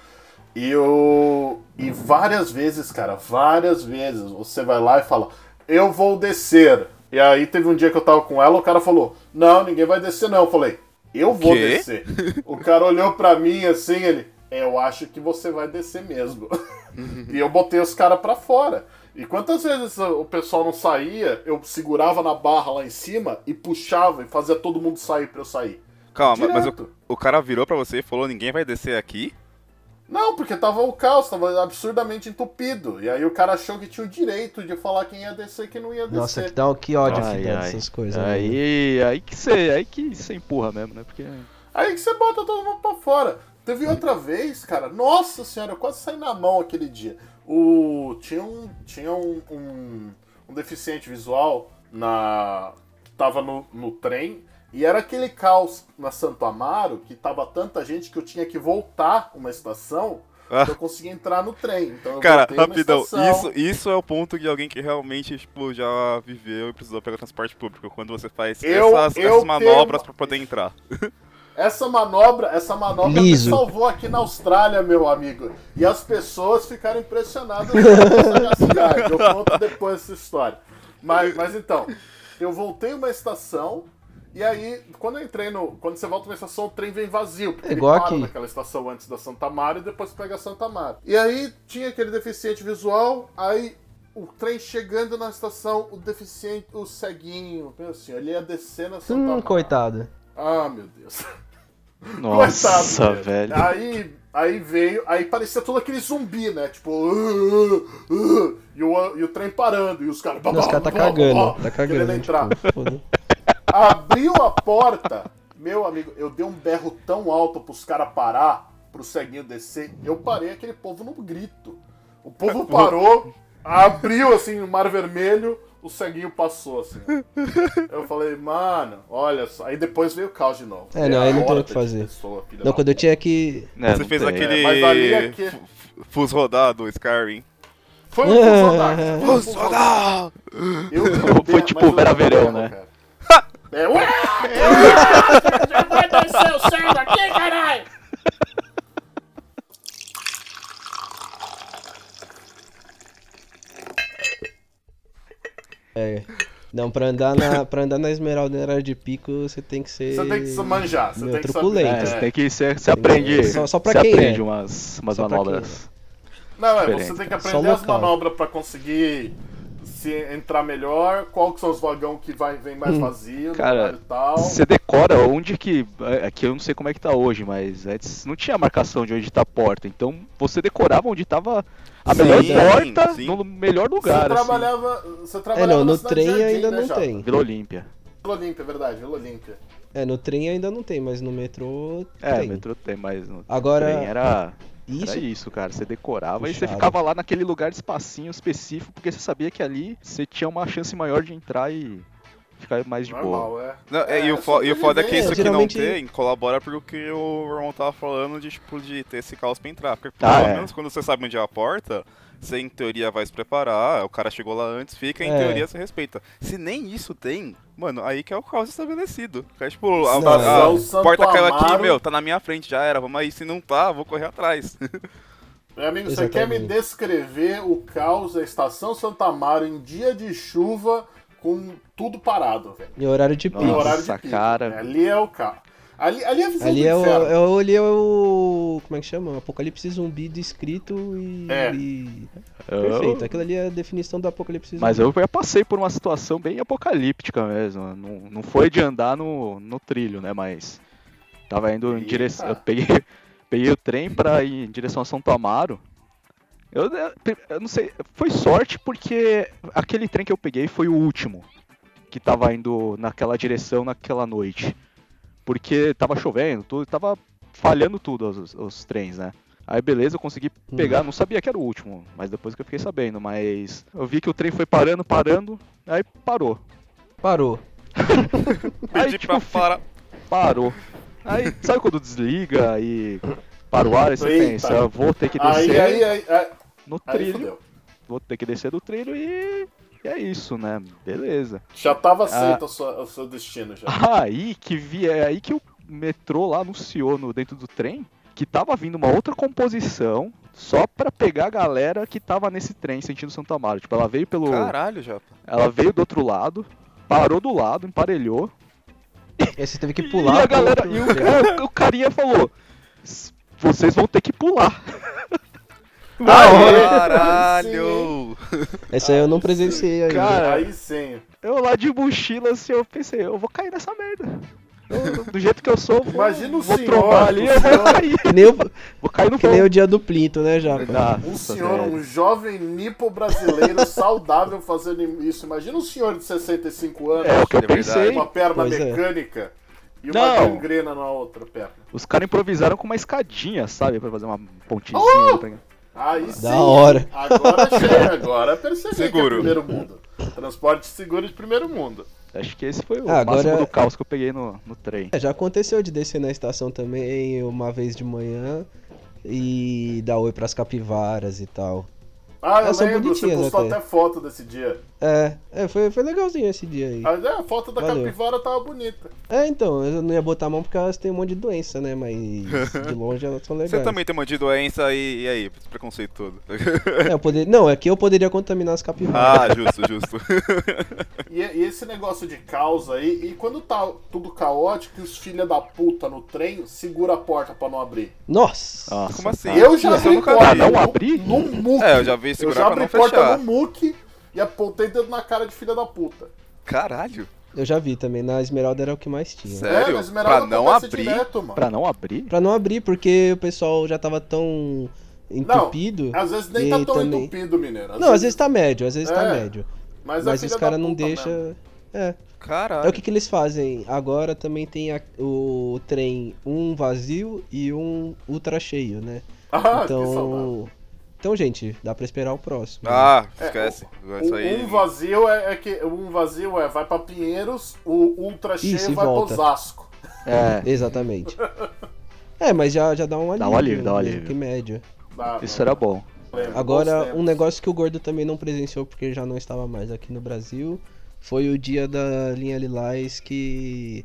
E eu. E várias vezes, cara, várias vezes, você vai lá e fala, eu vou descer. E aí teve um dia que eu tava com ela, o cara falou, não, ninguém vai descer não. Eu falei, eu vou Quê? descer. o cara olhou pra mim assim, ele, eu acho que você vai descer mesmo. e eu botei os caras pra fora. E quantas vezes o pessoal não saía, eu segurava na barra lá em cima e puxava e fazia todo mundo sair pra eu sair. Calma, mas o, Direto. o cara virou pra você e falou: ninguém vai descer aqui? Não, porque tava o caos, tava absurdamente entupido. E aí o cara achou que tinha o direito de falar quem ia descer e quem não ia descer. Nossa, que, dá, que ódio Ai, que dá ai. dessas coisas. né? Aí, aí que você, aí que você empurra mesmo, né? Porque Aí que você bota todo mundo pra fora. Teve outra vez, cara, nossa senhora, eu quase saí na mão aquele dia. O, tinha um, tinha um, um, um deficiente visual na que tava no, no trem e era aquele caos na Santo Amaro que tava tanta gente que eu tinha que voltar uma estação Ah. pra eu conseguir entrar no trem. Então Cara, rapidão, isso, isso é o ponto de alguém que realmente, tipo, já viveu e precisou pegar transporte público. Quando você faz Eu- essas, eu essas manobras tenho- pra poder entrar. Essa manobra, essa manobra Liso. salvou aqui na Austrália, meu amigo. E as pessoas ficaram impressionadas com sagacidade. Eu conto depois essa história. Mas, mas então, eu voltei uma estação e aí, quando eu entrei no. Quando você volta uma estação, o trem vem vazio. Porque É igual ele para aqui. naquela estação antes da Santa Mara e depois pega a Santa Mara. E aí tinha aquele deficiente visual, aí o trem chegando na estação, o deficiente, o ceguinho, meu assim, ele ia descer na Santa Hum, Mara. coitado. Ah, meu Deus. Nossa, Coitado, velho. Aí, aí veio, aí parecia todo aquele zumbi, né? Tipo, "Uh, uh, uh", e, o, e o trem parando, e os caras. Os caras tá cagando, tá querendo cagando. entrar. Tipo. Abriu a porta, meu amigo, eu dei um berro tão alto pros caras parar, pro ceguinho descer. Eu parei aquele povo no grito. O povo parou, abriu assim o mar vermelho, o ceguinho passou assim. Eu falei, mano, olha só. Aí depois veio o caos de novo. É, não, aí não tem o que de fazer. pessoa, Não, quando eu tinha que. né, você não fez tem- aquele. mas ali é que- fu- Fus rodado, Skyrim. Foi um. Fus rodado! Eu, Foi tipo Vera Verão, né? Cara. É, ué! Já vai descer o céu aqui, caralho! É. Não, pra andar na, pra andar na Esmeralda horário de pico, você tem que ser. Você tem que se manjar, você meu, tem que saber. É, você É. tem que você, você aprende. Só- só pra você quem aprende é. umas, umas manobras. Não, é, você tem que aprender as manobras pra conseguir se entrar melhor, qual que são os vagão que vai, vem mais vazio, no Hum. Cara, horário tal. Você decora onde que. Aqui eu não sei como é que tá hoje, mas antes não tinha marcação de onde tá a porta. Então você decorava onde tava a Sim, melhor porta sim. no melhor Você lugar. assim. trabalhava, você É, trabalhava não, na no trem Jardim, ainda né, não Japa? tem. Vila Olímpia. Vila Olímpia, é verdade, Vila Olímpia. É, no trem ainda não tem, mas no metrô É, tem. metrô tem, mas no Agora, trem era. Isso, Era isso, cara. Você decorava e você Puxado. ficava lá naquele lugar de espacinho específico, porque você sabia que ali você tinha uma chance maior de entrar e ficar mais de boa. Normal, é. Não, é, e, o fo- e o foda é que isso aqui geralmente- não tem colabora pro que o irmão tava falando de, tipo, de ter esse caos pra entrar. Porque Ah, pelo é. menos quando você sabe onde é a porta, você em teoria vai se preparar, o cara chegou lá antes, fica, em É. teoria você respeita. Se nem isso tem, mano, aí que é o caos estabelecido. É tipo, a, Não, a- a é. Porta caiu aqui, Amaro. meu, tá na minha frente, já era, vamos aí. Se não tá, vou correr atrás. Meu amigo, você quer me Exatamente. descrever o caos da Estação Santa Amaro em dia de chuva com tudo parado, velho. Em horário de pico. Nossa, horário de pico. cara. Ali é o caos. Ali, ali é a visão Ali do é o, inferno. é o, ali é o. Como é que chama? Apocalipse zumbi descrito e. É. e- Eu- Perfeito. Aquilo ali é a definição do apocalipse zumbi. Mas eu já passei por uma situação bem apocalíptica mesmo. Não, não foi de andar no, no trilho, né? Mas tava indo em direção. Eu peguei, peguei o trem pra ir em direção a Santo Amaro. Eu, eu- eu não sei, foi sorte porque aquele trem que eu peguei foi o último que tava indo naquela direção naquela noite. Porque tava chovendo, tudo, tava falhando tudo os, os trens, né? Aí beleza, eu consegui pegar, não sabia que era o último, mas depois que eu fiquei sabendo, mas eu vi que o trem foi parando, parando, aí parou. Parou. Aí, Pedi tipo, pra parar. Parou. Aí, sabe quando desliga e para o ar, aí você Eita. pensa, eu vou ter que descer aí, aí, aí, no trilho, vou ter que descer do trilho e, e é isso, né? Beleza. Já tava aceito Ah. o, seu, o seu destino já. Aí que vi, é aí que o metrô lá anunciou no, dentro do trem que tava vindo uma outra composição só pra pegar a galera que tava nesse trem sentindo Santo Amaro. Tipo, ela veio pelo. Caralho, Japa. Ela veio do outro lado, parou do lado, emparelhou. E aí você teve que pular. e a galera. E o, o carinha falou: "S- vocês vão ter que pular. Caralho! Essa aí eu não presenciei ainda. Cara, Aí sim. Eu lá de mochila, assim, eu pensei, eu vou cair nessa merda. Eu, do jeito que eu sou, vou, Imagina o vou senhor, trombar ali, o eu vou cair. Que nem o, Vou cair no que nem o dia do Plinto, né, Japa? Um senhor, velho. um jovem nipo brasileiro saudável fazendo isso. Imagina um senhor de 65 anos, É o que eu É pensei. uma perna Pois é. mecânica e uma Não. gangrena na outra perna. Os caras improvisaram com uma escadinha, sabe? Pra fazer uma pontinha. Oh! pra- Aí sim. hora. Agora chega, agora percebi que é Seguro. primeiro mundo. Transporte seguro de primeiro mundo. Acho que esse foi o Ah, agora- máximo do caos que eu peguei no, no trem. É, já aconteceu de descer na estação também uma vez de manhã e dar oi pras capivaras e tal. Ah, eu Elas são lembro, você postou até. até foto desse dia. É, é foi, foi legalzinho esse dia aí. Mas é, a foto da Valeu. capivara tava bonita. É, então, eu não ia botar a mão porque elas têm um monte de doença, né? Mas de longe elas são legais. Você também tem um monte de doença e, e aí? Esse preconceito todo. É, eu poder... Não, é que eu poderia contaminar as capivaras. ah, justo, justo. E, e esse negócio de caos aí, e quando tá tudo caótico, os filha da puta no trem segura a porta pra não abrir. Nossa! Nossa, Como assim? Eu já eu abri nunca porta vi. Não no- abrir? no muque. É, eu já vi Eu segurar já pra abri não porta fechar. no muque e apontei dedo na cara de filha da puta. Caralho. Eu já vi também, na Esmeralda era o que mais tinha. Sério? É, na Esmeralda Pra não abrir? Direto, mano. Pra não abrir? Pra não abrir, porque o pessoal já tava tão entupido. Às vezes nem tá tão também- entupido, mineiro. Não, às vezes tá médio, às vezes tá É, médio. Mas, Mas os caras não mesmo. É. Caralho. É o que, que eles fazem. Agora também tem a- o trem um vazio e um ultra cheio, né? Ah. Então. Então, gente, dá pra esperar o próximo. Ah, É, esquece. O- Isso aí. Um vazio é, é que um vazio é vai pra Pinheiros, o ultra cheio Isso, e vai volta. pro Osasco. É. Exatamente. É, mas já, já dá um alívio. Dá um alívio, dá um alívio. Que médio. Ah, Isso era bom. Agora, um negócio que o Gordo também não presenciou porque já não estava mais aqui no Brasil foi o dia da linha Lilás que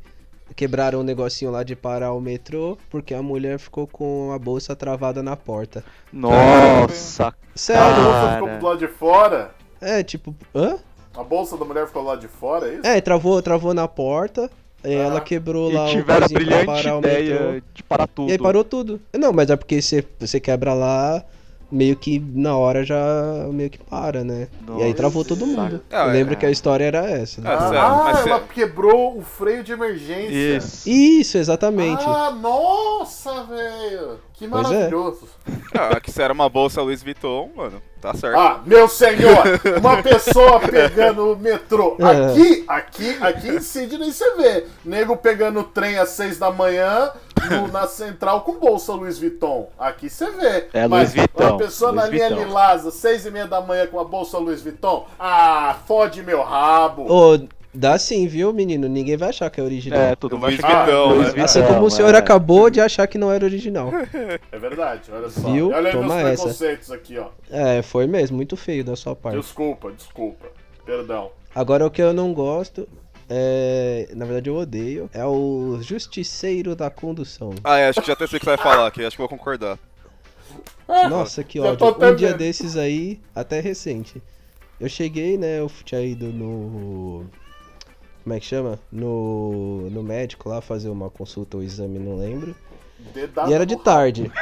quebraram o negocinho lá de parar o metrô porque a mulher ficou com a bolsa travada na porta. Nossa, A Sério? bolsa Cara. ficou do lado de fora. É, tipo, hã? A bolsa da mulher ficou do lado de fora, é isso? É, travou, travou na porta. aí Ah. Ela quebrou lá e o tiveram a brilhante parar o metrô. ideia de parar tudo. E aí parou tudo. Não, mas é porque você, você quebra lá, meio que na hora já meio que para, né? e aí Nossa. travou todo mundo. Ah, Eu é. lembro que a história era essa. né? Ah, Ah, ela quebrou o freio de emergência. Isso. Isso, exatamente. Ah, nossa, velho. Que Pois é. maravilhoso. Ah, que se era uma bolsa Louis Vuitton, mano, tá certo. Ah, meu senhor, uma pessoa pegando o metrô. É. Aqui, aqui, aqui em Sydney você vê. Nego pegando o trem às seis da manhã no- na central com bolsa Louis Vuitton. Aqui você vê. É, Mas Louis Vuitton, Uma pessoa na linha Vuitton. Lilás, às seis e meia da manhã com a bolsa Louis Vuitton. Ah, fode meu rabo. Ô, dá sim, viu, menino? Ninguém vai achar que é original. É, tudo vai ficar- Vuitton, Louis né? assim como o senhor é. acabou de achar que não era original. É verdade, olha só. Viu? Olha Toma meus essa. preconceitos aqui, ó. É, foi mesmo, muito feio da sua parte. Desculpa, desculpa. Perdão. Agora o que eu não gosto é. Na verdade eu odeio. É o justiceiro da condução. Ah, é, acho que já até sei o que você vai falar aqui, acho que eu vou concordar. Nossa, que ódio. Um dia desses aí, até recente. Eu cheguei, né? Eu tinha ido no. Como é que chama? No, no médico lá fazer uma consulta ou exame, não lembro. Dedada E era de tarde.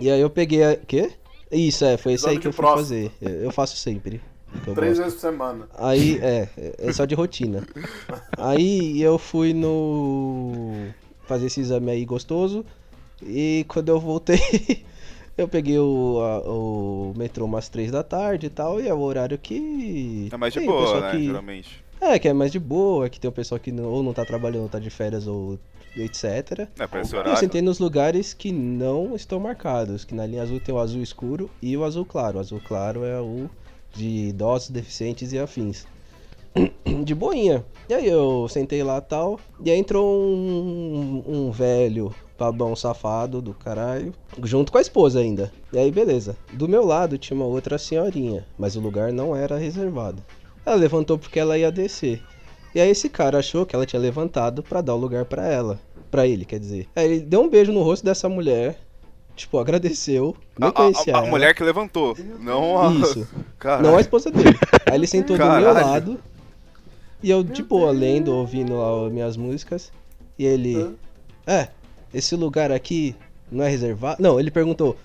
E aí eu peguei a. Quê? Isso, é, foi isso aí que eu fui próstata. fazer. Eu faço sempre. Três gosto. vezes por semana. Aí, é, é só de rotina. Aí eu fui no. fazer esse exame aí gostoso. E quando eu voltei, eu peguei o, a- o metrô umas três da tarde e tal. E é o horário que. É mais de tem boa, né? que- Geralmente. É, que é mais de boa, que tem o pessoal que não, ou não tá trabalhando, ou tá de férias, ou etc. É, pra esse Eu sentei nos lugares que não estão marcados, que na linha azul tem o azul escuro e o azul claro. O azul claro é o de idosos, deficientes e afins. De boinha. E aí eu sentei lá tal, e aí entrou um, um velho babão safado do caralho, junto com a esposa ainda. E aí beleza. Do meu lado tinha uma outra senhorinha, mas o lugar não era reservado. Ela levantou porque ela ia descer. E aí esse cara achou que ela tinha levantado pra dar o lugar pra ela. Pra ele, quer dizer. Aí ele deu um beijo no rosto dessa mulher. Tipo, agradeceu. Nem A, conhecia a- a ela. mulher que levantou. Não a. Isso. Caralho. Não a esposa dele. Aí ele sentou do meu Caralho. lado. E eu, de boa, lendo, ouvindo lá as minhas músicas. E ele. É, esse lugar aqui não é reservado. Não, ele perguntou: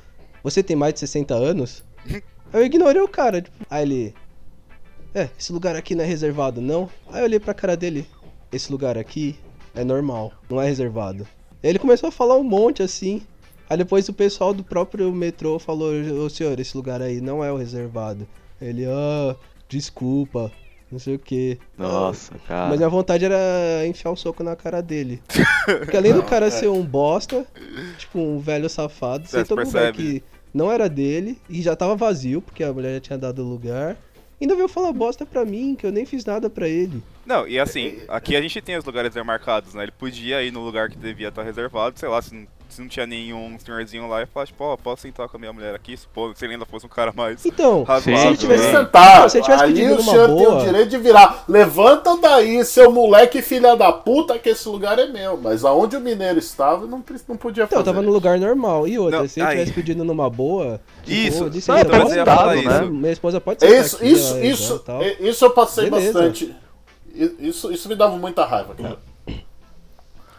Você tem mais de 60 anos? Eu ignorei o cara. tipo, Aí ele. É, esse lugar aqui não é reservado, não? Aí eu olhei pra cara dele. Esse lugar aqui é normal, não é reservado. Aí ele começou a falar um monte assim. Aí depois o pessoal do próprio metrô falou: Ô senhor, esse lugar aí não é o reservado. Ele, ah, desculpa, não sei o que. Nossa, cara. Mas minha vontade era enfiar um soco na cara dele. Porque além do cara ser um bosta, tipo um velho safado, Você sentou num lugar percebe. que não era dele e já tava vazio, porque a mulher já tinha dado o lugar. Ainda veio falar bosta pra mim, que eu nem fiz nada pra ele. Não, e assim, aqui a gente tem os lugares demarcados, né? Ele podia ir no lugar que devia estar reservado, sei lá, se não, se não tinha nenhum senhorzinho lá e falar, tipo, ó, posso sentar com a minha mulher aqui, supondo se ele ainda fosse um cara mais Então, se razoável. ele tivesse. né? sentar. Não, se ele tivesse aí pedido o numa senhor tem boa- o direito de virar. Levanta daí, seu moleque filha da puta, que esse lugar é meu. Mas aonde o mineiro estava, não, não podia Então, fazer. eu tava no lugar normal. E outra, Não, se ele tivesse pedindo numa boa. Isso, eu disse, "Ah, então, posso eu sentar, falar né? isso. Minha esposa pode sentar Isso, aqui, isso, ela é isso, isso eu passei Beleza. bastante. Isso, isso me dava muita raiva, cara.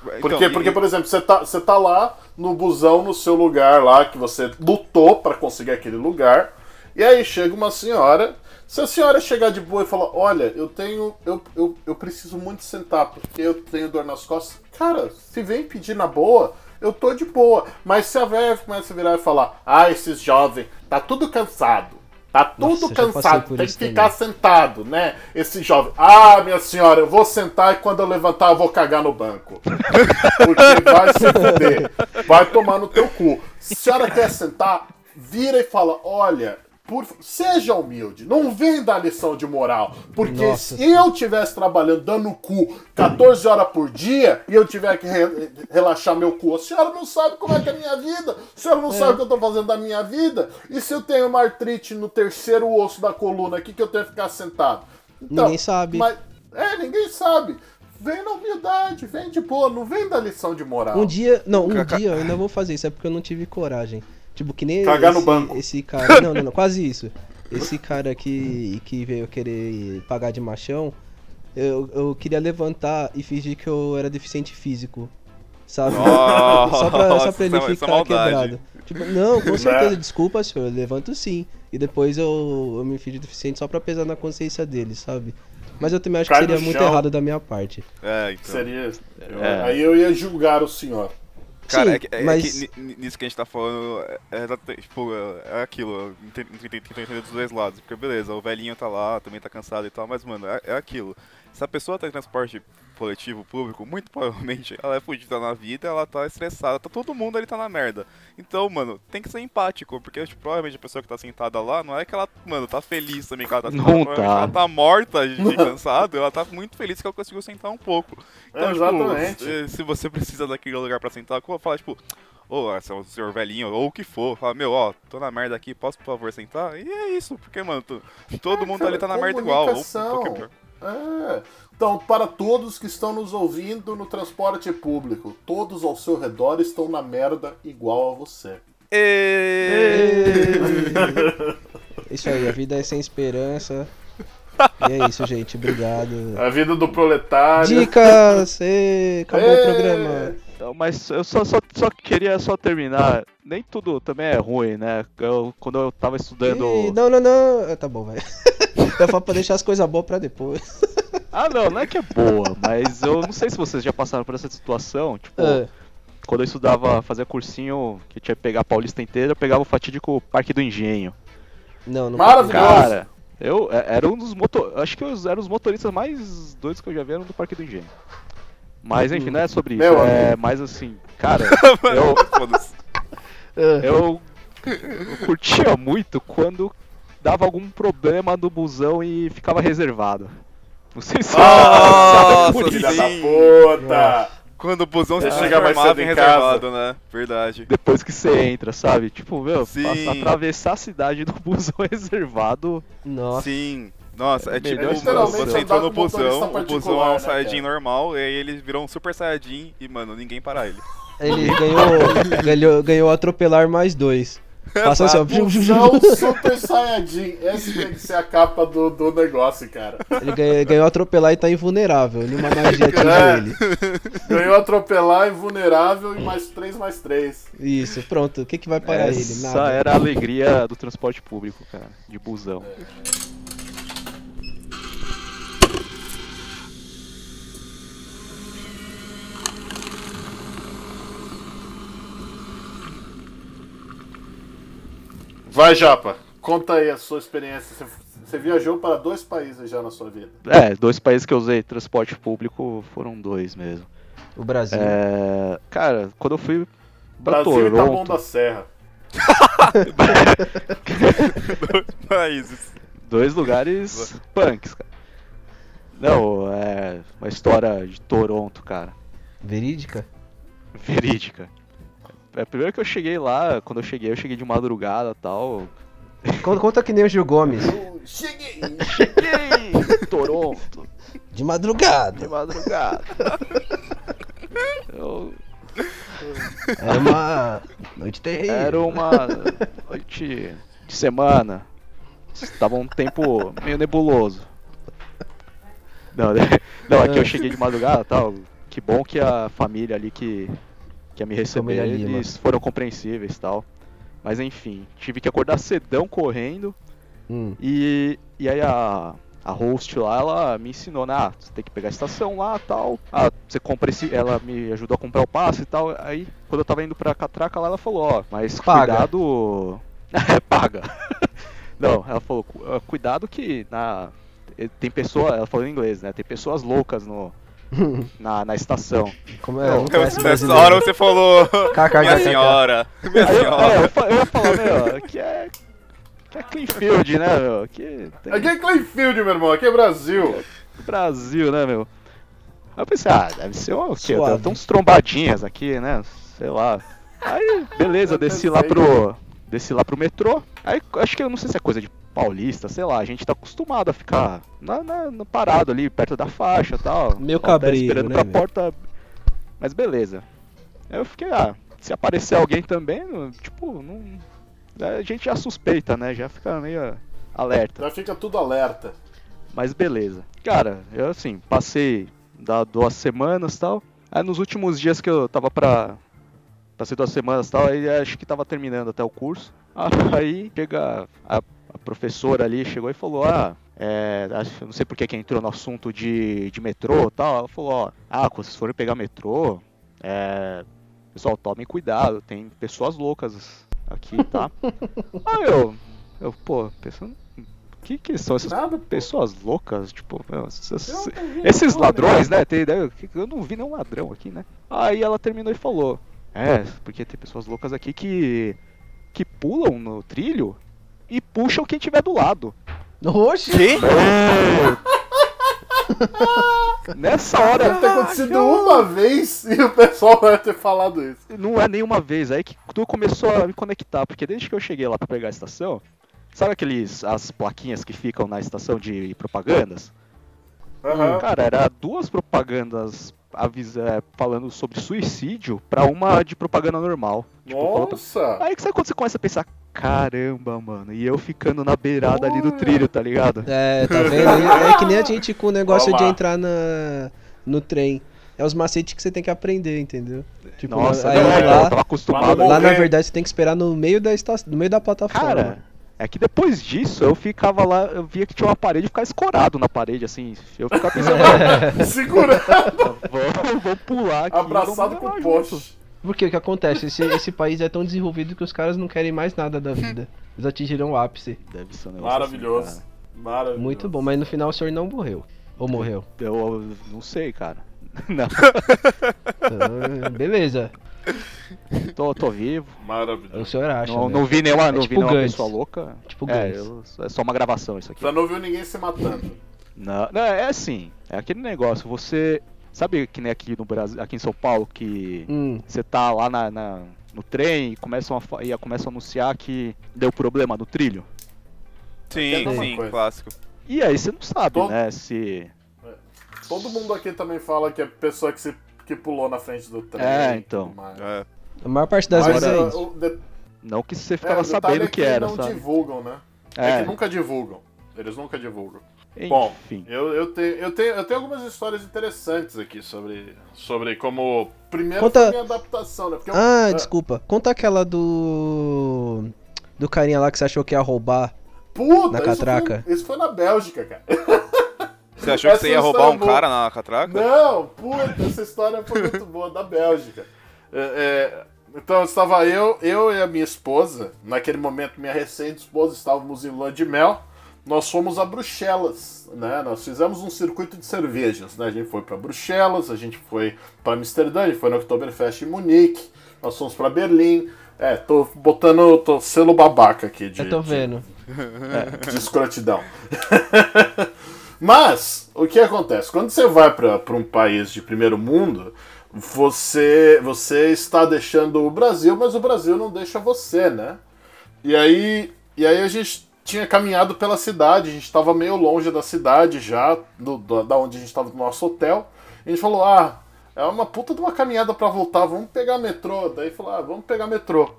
Então, Porque, e- porque por exemplo, você tá, você tá lá no busão, no seu lugar lá, que você lutou pra conseguir aquele lugar, e aí chega uma senhora. Se a senhora chegar de boa e falar, olha, eu tenho. Eu, eu, eu preciso muito sentar, porque eu tenho dor nas costas. Cara, se vem pedir na boa, eu tô de boa. Mas se a velha começa a virar e falar, ah, esses jovens, tá tudo cansado. Tá tudo Nossa, cansado, tem que ficar sentado, né? Esse jovem. Ah, minha senhora, eu vou sentar e quando eu levantar eu vou cagar no banco. Porque vai se fuder. Vai tomar no teu cu. Se a senhora quer sentar, vira e fala: olha. Por, seja humilde, não vem dar lição de moral. Porque Nossa se eu tivesse trabalhando dando cu 14 horas por dia e eu tiver que re- relaxar meu cu, a senhora não sabe como é que é a minha vida, a senhora não sabe o que eu tô fazendo da minha vida. E se eu tenho uma artrite no terceiro osso da coluna aqui que eu tenho que ficar sentado? Então, Ninguém sabe. Mas, é, ninguém sabe. Vem na humildade, vem de boa, não vem dar lição de moral. Um dia, não, um dia eu ainda vou fazer isso, é porque eu não tive coragem. Tipo, que nem Cagar esse, no banco. esse cara. Não, não, não, quase isso. Esse cara que, que veio querer pagar de machão, eu, eu queria levantar e fingir que eu era deficiente físico. Sabe? Nossa, só, pra, só pra ele essa é ficar quebrado. Tipo, não, com certeza, desculpa, senhor, eu levanto sim. E depois eu, eu me fingi deficiente só pra pesar na consciência dele, sabe? Mas eu também acho Cai que seria muito chão. errado da minha parte. É, então. Seria. eu- É. Aí eu ia julgar o senhor. Cara, Sim, é, que, é mas- que ni- nisso que a gente tá falando, é, é tipo, é, é aquilo, ente- tento entender dos dois lados. Porque beleza, o velhinho tá lá, também tá cansado e tal, mas, mano, é, é aquilo. Se a pessoa tá em transporte coletivo, público, muito provavelmente ela é fudida na vida, ela tá estressada, tá todo mundo ali tá na merda. Então, mano, tem que ser empático, porque tipo, provavelmente a pessoa que tá sentada lá, não é que ela, mano, tá feliz também que ela tá Não sentada, provavelmente tá. ela tá morta de cansado, ela tá muito feliz que ela conseguiu sentar um pouco. Então, Exatamente. tipo, se- você precisa daquele lugar pra sentar, como eu falo, tipo, é o senhor velhinho, ou o que for, fala, meu, ó, tô na merda aqui, posso por favor sentar? E é isso, porque, mano, tu- todo É, mundo cara, ali tá na merda igual, ou um pouquinho pior. É. Então, para todos que estão nos ouvindo no transporte público, todos ao seu redor estão na merda igual a você. E... Isso aí, a vida é sem esperança. E é isso, gente. Obrigado. A vida do proletário. Dicas! Ê, acabou o programa. Então, mas eu só, só, só queria só terminar. Nem tudo também é ruim, né? Eu, quando eu tava estudando. Não, não, não. Ah, Tá bom, vai. Eu falo pra deixar as coisas boas pra depois. Ah, não, não é que é boa, mas eu não sei se vocês já passaram por essa situação. Tipo, Ah, quando eu estudava, fazia cursinho que eu tinha que pegar a Paulista inteira, eu pegava o fatídico Parque do Engenho. não, não. Maravilhoso. Cara, eu é- era um dos motor... Acho que eu era os motoristas mais doidos que eu já vi eram do Parque do Engenho. Mas enfim, não é sobre isso. Meu é amigo. mais assim, cara, eu, Foda-se. Ah, eu, eu curtia muito quando dava algum problema no busão e ficava reservado. Não sei se Nossa, por Filha da puta! Quando o busão Você chega mais cedo em reservado, né? Verdade. Depois que você entra, sabe? Tipo, meu, Sim. atravessar a cidade do busão reservado. Nossa. Sim. Nossa, é, É tipo, você entrou no com motorista busão, o busão é um né, Saiyajin cara? normal, e aí ele virou um Super Saiyajin e, mano, ninguém para ele. Ele ganhou, ganhou, ganhou atropelar mais dois. Passou assim, ó. Busão Super Saiyajin. Esse tem que ser a capa do, do negócio, cara. Ele ganhou, ganhou atropelar e tá invulnerável. Nenhuma magia atingiu É. ele. Ganhou atropelar, invulnerável e mais 3 mais 3. Isso, pronto. O que, que vai parar ele? Essa era a alegria do transporte público, cara, de busão. Vai, Japa. Conta aí a sua experiência. Você, você viajou para dois países já na sua vida. É, dois países que eu usei transporte público foram dois mesmo. O Brasil. É, cara, quando eu fui pra Brasil e Taboão Toronto, da Serra. Países. dois lugares punks, cara. Não, é uma história de Toronto, cara. Verídica? Verídica. É, primeiro que eu cheguei lá, quando eu cheguei, eu cheguei de madrugada e tal. Conta, conta que nem o Gil Gomes. Cheguei! Cheguei! em Toronto, De de madrugada. madrugada. Eu, Era uma noite terrível. Era uma noite de semana. Tava um tempo meio nebuloso. Não, né? não, aqui eu cheguei de madrugada e tal. Que bom que a família ali que, que ia me receber, eles foram compreensíveis tal. Mas enfim, tive que acordar cedão correndo. Hum. E, e aí a, a host lá, ela me ensinou, né? Ah, você tem que pegar a estação lá tal. Ah, você compra esse. Ela me ajudou a comprar o passe e tal. Aí, quando eu tava indo pra catraca lá, ela falou, ó, mas Paga. cuidado. é, paga. Não, ela falou, "Cu- ah, cuidado que na. Tem pessoa, ela falou em inglês, né? Tem pessoas loucas no, na, na estação. Como é? Não Nessa hora você falou, minha KKKK. senhora, minha Aí eu, é, senhora. eu, fa- eu ia falar, meu, que é. Que é Cleanfield, né, meu? Que tem- Aqui é Clayfield, meu irmão. Aqui é Brasil. Brasil, né, meu? Aí eu pensei, ah, deve ser o quê? Tem uns trombadinhas aqui, né? Sei lá. Aí, beleza, desci lá pro. Desci lá pro metrô. Aí acho que eu não sei se é coisa de paulista, sei lá, a gente tá acostumado a ficar na, na- no parado ali, perto da faixa e tal. Meio Até cabreiro, esperando né, pra velho? porta. Mas beleza. Aí eu fiquei, ah, se aparecer alguém também, não- tipo, não. A gente já suspeita, né? Já fica meio alerta. Já fica tudo alerta. Mas beleza. Cara, eu assim, passei da duas semanas e tal. Aí nos últimos dias que eu tava pra. Passei duas semanas e tal, aí acho que tava terminando até o curso. Aí chega a, a professora ali, chegou e falou, ah, é, eu não sei porque que entrou no assunto de, de metrô e tal. Ela falou, ó, ah, quando vocês forem pegar metrô, é. Pessoal, tomem cuidado, tem pessoas loucas aqui, tá? Aí eu. Eu, pô, pensando. O que, que são essas Nada, pô. pessoas loucas? Tipo, meu, essas- Eu esses ladrões, né? Tem, né, eu não vi nenhum ladrão aqui, né? Aí ela terminou e falou: É, porque tem pessoas loucas aqui que. que pulam no trilho e puxam quem tiver do lado. Oxi! Que? Nessa hora. Deve ter acontecido uma vez e o pessoal vai ter falado isso. Não é nenhuma vez, aí que tudo começou a me conectar, porque desde que eu cheguei lá pra pegar a estação, sabe aqueles as plaquinhas que ficam na estação de propagandas? Aham. Cara, era duas propagandas avisa, é, falando sobre suicídio pra uma de propaganda normal. Tipo, Nossa! Aí que sabe quando você começa a pensar, caramba, mano, e eu ficando na beirada ali do trilho, tá ligado? É, tá vendo? É que nem a gente com o negócio de entrar na, no trem. É os macetes que você tem que aprender, entendeu? Tipo, Nossa, aí é, eu lá, tava acostumado. Lá na verdade você tem que esperar no meio da estação, no meio da plataforma. Cara, é que depois disso eu ficava lá, eu via que tinha uma parede e ficava escorado na parede, assim. Eu ficava pensando, Segurando, vou, vou pular aqui. abraçado com o poste. Porque o que acontece? Esse, esse país é tão desenvolvido que os caras não querem mais nada da vida. Eles atingiram o ápice. Deve ser um negócio Maravilhoso. assim, Maravilhoso. Muito bom, mas no final o senhor não morreu. Ou morreu? Eu, eu não sei, cara. Não, Então, beleza. Tô, tô vivo. Maravilhoso. O senhor acha. Não, né? não vi nenhuma, não tipo vi nenhuma pessoa louca. Tipo é, eu- é só uma gravação isso aqui. Já não viu ninguém se matando. Não, não, é assim, é aquele negócio, você. Sabe que nem aqui no Brasil, aqui em São Paulo, que Hum, você tá lá na, na- no trem e começam, a, e começam a anunciar que deu problema no trilho? Sim, É a mesma sim, coisa. clássico. E aí você não sabe, Todo- né, se. Todo mundo aqui também fala que é pessoa que, se, que pulou na frente do trem. É, então. mais. É. a maior parte das Mas vezes é uh, isso. o de- Não que você é, ficava o detalhe sabendo é o que era, não sabe? divulgam, né? É. É, que nunca divulgam. Eles nunca divulgam. Bom, enfim. eu, eu, tenho, eu, tenho, eu tenho algumas histórias interessantes aqui sobre, sobre como. Primeiro Conta- foi minha adaptação, né? Porque eu- Ah, é, desculpa. Conta aquela do. Do carinha lá que você achou que ia roubar. Puta, na isso catraca. foi- Isso foi, na Bélgica, cara. Você achou que Essa você ia roubar um é boa. cara na catraca? Não, puta, essa história foi muito boa, da Bélgica. É, é, então estava eu, eu e a minha esposa, naquele momento minha recente esposa, estávamos em lua de mel. Nós fomos a Bruxelas, né? Nós fizemos um circuito de cervejas, né? A gente foi para Bruxelas, a gente foi para Amsterdã, a gente foi no Oktoberfest em Munique, nós fomos para Berlim. É, tô botando tô selo babaca aqui de, Eu tô de- vendo. de escrotidão. Mas, o que acontece? Quando você vai para um país de primeiro mundo, você, você está deixando o Brasil, mas o Brasil não deixa você, né? E aí, e aí a gente tinha caminhado pela cidade, a gente estava meio longe da cidade já, do, do- da onde a gente estava no nosso hotel. A gente falou, ah, é uma puta de uma caminhada para voltar, vamos pegar metrô. Daí falou, ah, vamos pegar metrô.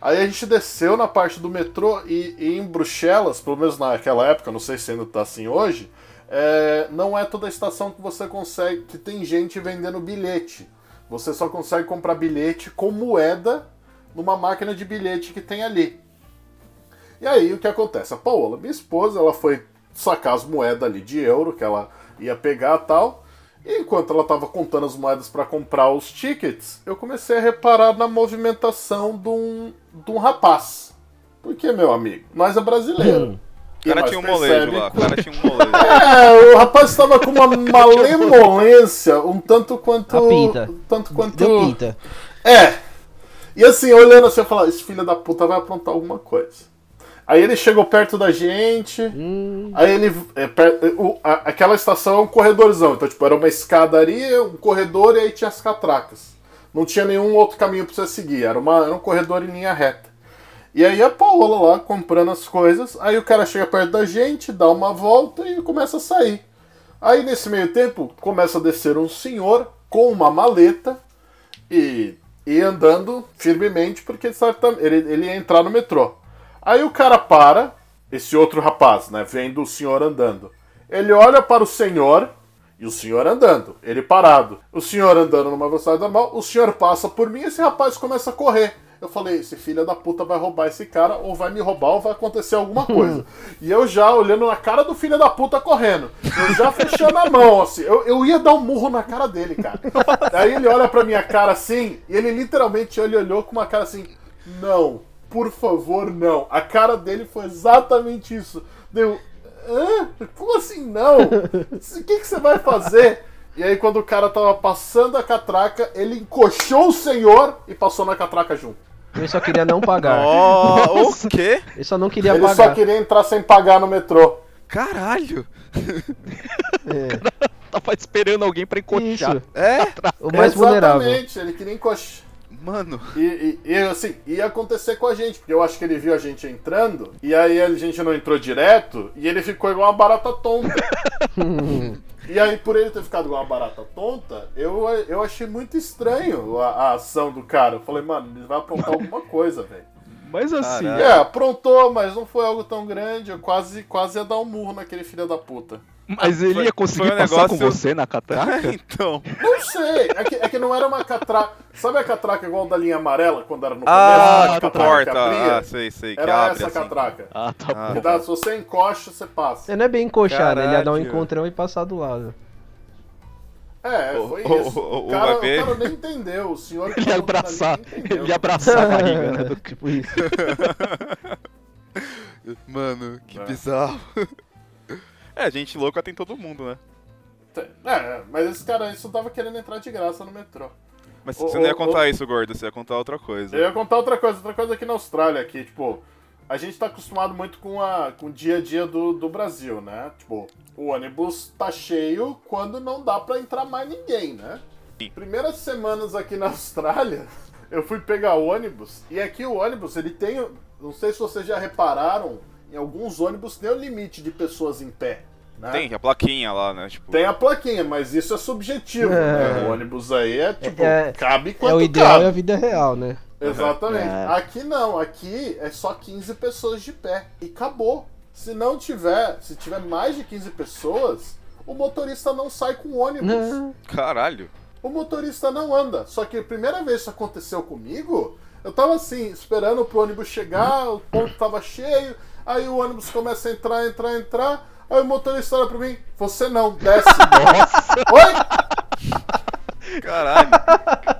Aí a gente desceu na parte do metrô e, e em Bruxelas, pelo menos naquela época, não sei se ainda tá assim hoje, é, não é toda estação que você consegue, que tem gente vendendo bilhete. Você só consegue comprar bilhete com moeda numa máquina de bilhete que tem ali. E aí o que acontece? A Paola, minha esposa, ela foi sacar as moedas ali de euro que ela ia pegar tal. E enquanto ela estava contando as moedas para comprar os tickets, eu comecei a reparar na movimentação de um, de um rapaz. Porque, meu amigo, nós é brasileiro. O cara tinha um molejo lá, o cara tinha um molejo. é, o rapaz estava com uma malemolência, um tanto quanto. A pinta. um tanto quanto. Deu pinta. É. E assim, olhando assim, eu falava, esse filho da puta vai aprontar alguma coisa. Aí ele chegou perto da gente, Hum, aí ele. é, per- o- a- aquela estação é um corredorzão, então, tipo, era uma escadaria, um corredor e aí tinha as catracas. Não tinha nenhum outro caminho pra você seguir, era, uma, era um corredor em linha reta. E aí a Paola lá comprando as coisas, aí o cara chega perto da gente, dá uma volta e começa a sair. Aí nesse meio tempo começa a descer um senhor com uma maleta e, e andando firmemente porque ele, ele ia entrar no metrô. Aí o cara para, esse outro rapaz, né, vendo o senhor andando. Ele olha para o senhor e o senhor andando, ele parado. O senhor andando numa velocidade normal, o senhor passa por mim e esse rapaz começa a correr. Eu falei, esse filho da puta vai roubar esse cara, ou vai me roubar, ou vai acontecer alguma coisa. e eu já olhando na cara do filho da puta correndo. Eu já fechando a mão, assim. Eu, eu ia dar um murro na cara dele, cara. Aí ele olha pra minha cara assim, e ele literalmente ele olhou com uma cara assim, não, por favor, não. A cara dele foi exatamente isso. Deu, hã? Como assim não? O que, que você vai fazer? E aí, quando o cara tava passando a catraca, ele encoxou o senhor e passou na catraca junto. ele só queria não pagar. Ó, o quê? Ele só não queria ele só pagar. queria entrar sem pagar no metrô. Caralho! É, Tava esperando alguém pra encoxar. isso. É? O mais vulnerável. Exatamente, ele queria encoxar. Mano. E, e, e, assim, ia acontecer com a gente, porque eu acho que ele viu a gente entrando, e aí a gente não entrou direto, e ele ficou igual uma barata tonta. E aí, por ele ter ficado igual uma barata tonta, eu, eu achei muito estranho a, a ação do cara. Eu falei, mano, ele vai aprontar alguma coisa, velho. Mas assim, Caralho. É, aprontou, mas não foi algo tão grande. Eu quase, quase ia dar um murro naquele filho da puta. mas ele foi- ia conseguir um passar com negócio- você na catraca? então. Não sei, é que, é que não era uma catraca. Sabe a catraca igual da linha amarela, quando era no Ah, começo? a a que porta. abria? Ah, sei, sei. Que era abre essa assim. catraca. Ah, tá Ah. Que bom. dá, se você encosta, você passa. Ele não é bem encoxado, ele ia dar um encontrão e passar do lado. É, foi O- isso. o- o- O cara, o cara nem entendeu. O senhor que Ele ia abraçar, ele ia abraçar a barriga, né? tipo isso. Mano, que É. bizarro. É, gente louca tem todo mundo, né? É, mas esse cara aí só tava querendo entrar de graça no metrô. Mas Ô, você não ia contar ô. isso, gordo, você ia contar outra coisa. Eu ia contar outra coisa, outra coisa aqui na Austrália, que, tipo, a gente tá acostumado muito com, a, com o dia a dia do, do Brasil, né? Tipo, o ônibus tá cheio quando não dá pra entrar mais ninguém, né? Sim. Primeiras semanas aqui na Austrália, eu fui pegar o ônibus, e aqui o ônibus, ele tem, não sei se vocês já repararam, em alguns ônibus tem o limite de pessoas em pé, né? Tem a plaquinha lá, né? Tipo, Tem a plaquinha, mas isso é subjetivo, É. né? O ônibus aí é, tipo, É- cabe É quanto o ideal cabe. e a vida real, né? Exatamente. É. Aqui não, aqui é só 15 pessoas de pé. E acabou. Se não tiver, se tiver mais de 15 pessoas, o motorista não sai com o ônibus. Não. caralho. O motorista não anda. Só que a primeira vez que isso aconteceu comigo, eu tava assim, esperando pro ônibus chegar, o ponto tava cheio, aí o ônibus começa a entrar, entrar, entrar. Aí o motorista olha pra mim, você não, desce. Oi? Caralho.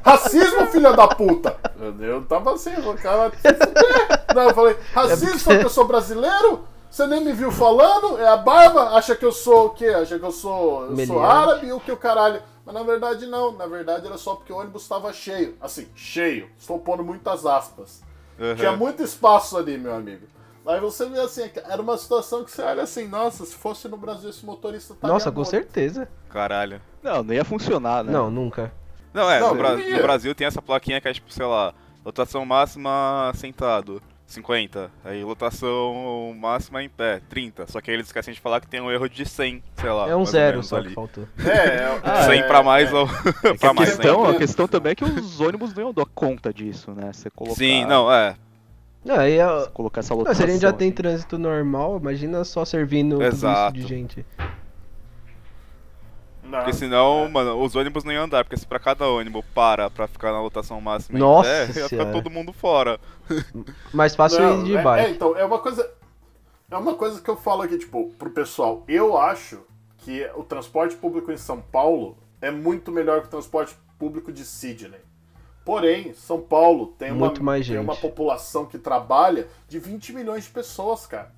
Racismo, filha da puta! Eu tava assim, o cara. se fuder. Não, eu falei, racismo porque eu sou brasileiro? Você nem me viu falando? É a barba? Acha que eu sou o quê? Acha que eu sou, eu sou árabe ou que o caralho? Mas na verdade não, na verdade era só porque o ônibus estava cheio. Assim, cheio. Estou pondo muitas aspas. Uhum. Tinha muito espaço ali, meu amigo. Aí você vê assim, era uma situação que você olha assim, nossa, se fosse no Brasil esse motorista tá Nossa, com certeza. Caralho. Não, não ia funcionar, né? Não, nunca. Não, é, Não, no, Bra- não ia. no Brasil tem essa plaquinha que é tipo, sei lá, lotação máxima sentado, 50. Aí lotação máxima em pé, 30. Só que aí eles esquecem de falar que tem um erro de 100, sei lá. É um zero só que faltou. É, é, Ah, 100 é, pra mais é. ou É pra a mais questão, 100. a questão também é que os ônibus não iam dar conta disso, né? Você colocar, Sim, não, é. Não, aí é- colocar essa Não, lotação. se a gente já tem assim. trânsito normal, imagina só servindo tudo Exato. isso de gente. Não, Porque senão, mano, os ônibus não iam andar, porque se pra cada ônibus para pra ficar na lotação máxima Nossa em pé, ia ficar todo mundo fora. Mais fácil Não, ir de é, bike. é, então, é uma coisa. É uma coisa que eu falo aqui, tipo, pro pessoal. Eu acho que o transporte público em São Paulo é muito melhor que o transporte público de Sydney. Porém, São Paulo tem uma, Muito mais tem uma população que trabalha de 20 milhões de pessoas, cara.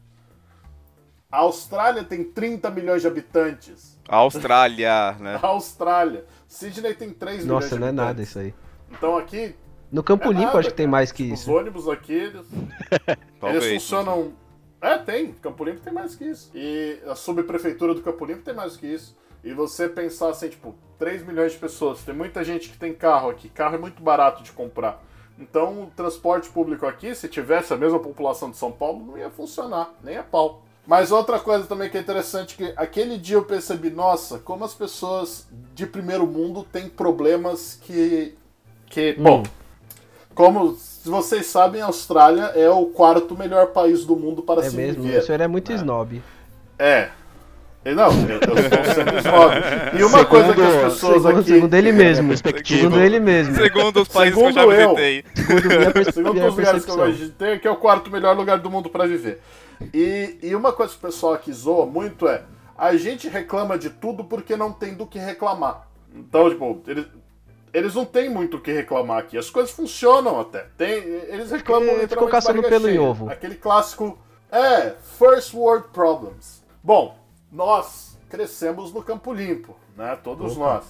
A Austrália tem 30 milhões de habitantes. A Austrália, né? A Austrália. Sydney tem 3 milhões Nossa, de não é habitantes. nada isso aí. Então aqui. No Campo é Limpo nada, acho que tem cara. mais que Tipo, isso. Os ônibus aqui, eles Talvez. Eles funcionam. É, tem. Campo Limpo tem mais que isso. E a subprefeitura do Campo Limpo tem mais que isso. E você pensar assim, tipo, 3 milhões de pessoas. Tem muita gente que tem carro aqui. Carro é muito barato de comprar. Então, o transporte público aqui, se tivesse a mesma população de São Paulo, não ia funcionar, nem a pau. Mas outra coisa também que é interessante, que aquele dia eu percebi, nossa, como as pessoas de primeiro mundo têm problemas que... que Hum. bom, como vocês sabem, a Austrália é o quarto melhor país do mundo para É se mesmo? viver. O senhor é muito snob. É. Não, eu eu estou sendo snob. E uma coisa que as pessoas Segundo, aqui... segundo ele mesmo. Segundo ele mesmo. Segundo os países que eu já Segundo eu. visitei. Segundo Segundo minha os lugares que eu visitei, que é o quarto melhor lugar do mundo para viver. E, e uma coisa que o pessoal aqui zoa muito é a gente reclama de tudo porque não tem do que reclamar. Então, tipo, eles, eles não têm muito o que reclamar aqui. As coisas funcionam até. Tem, eles reclamam literalmente ficou caçando pelo cheia. ovo. Aquele clássico. É, first world problems. Bom, nós crescemos no Campo Limpo, né? Todos Opa. nós.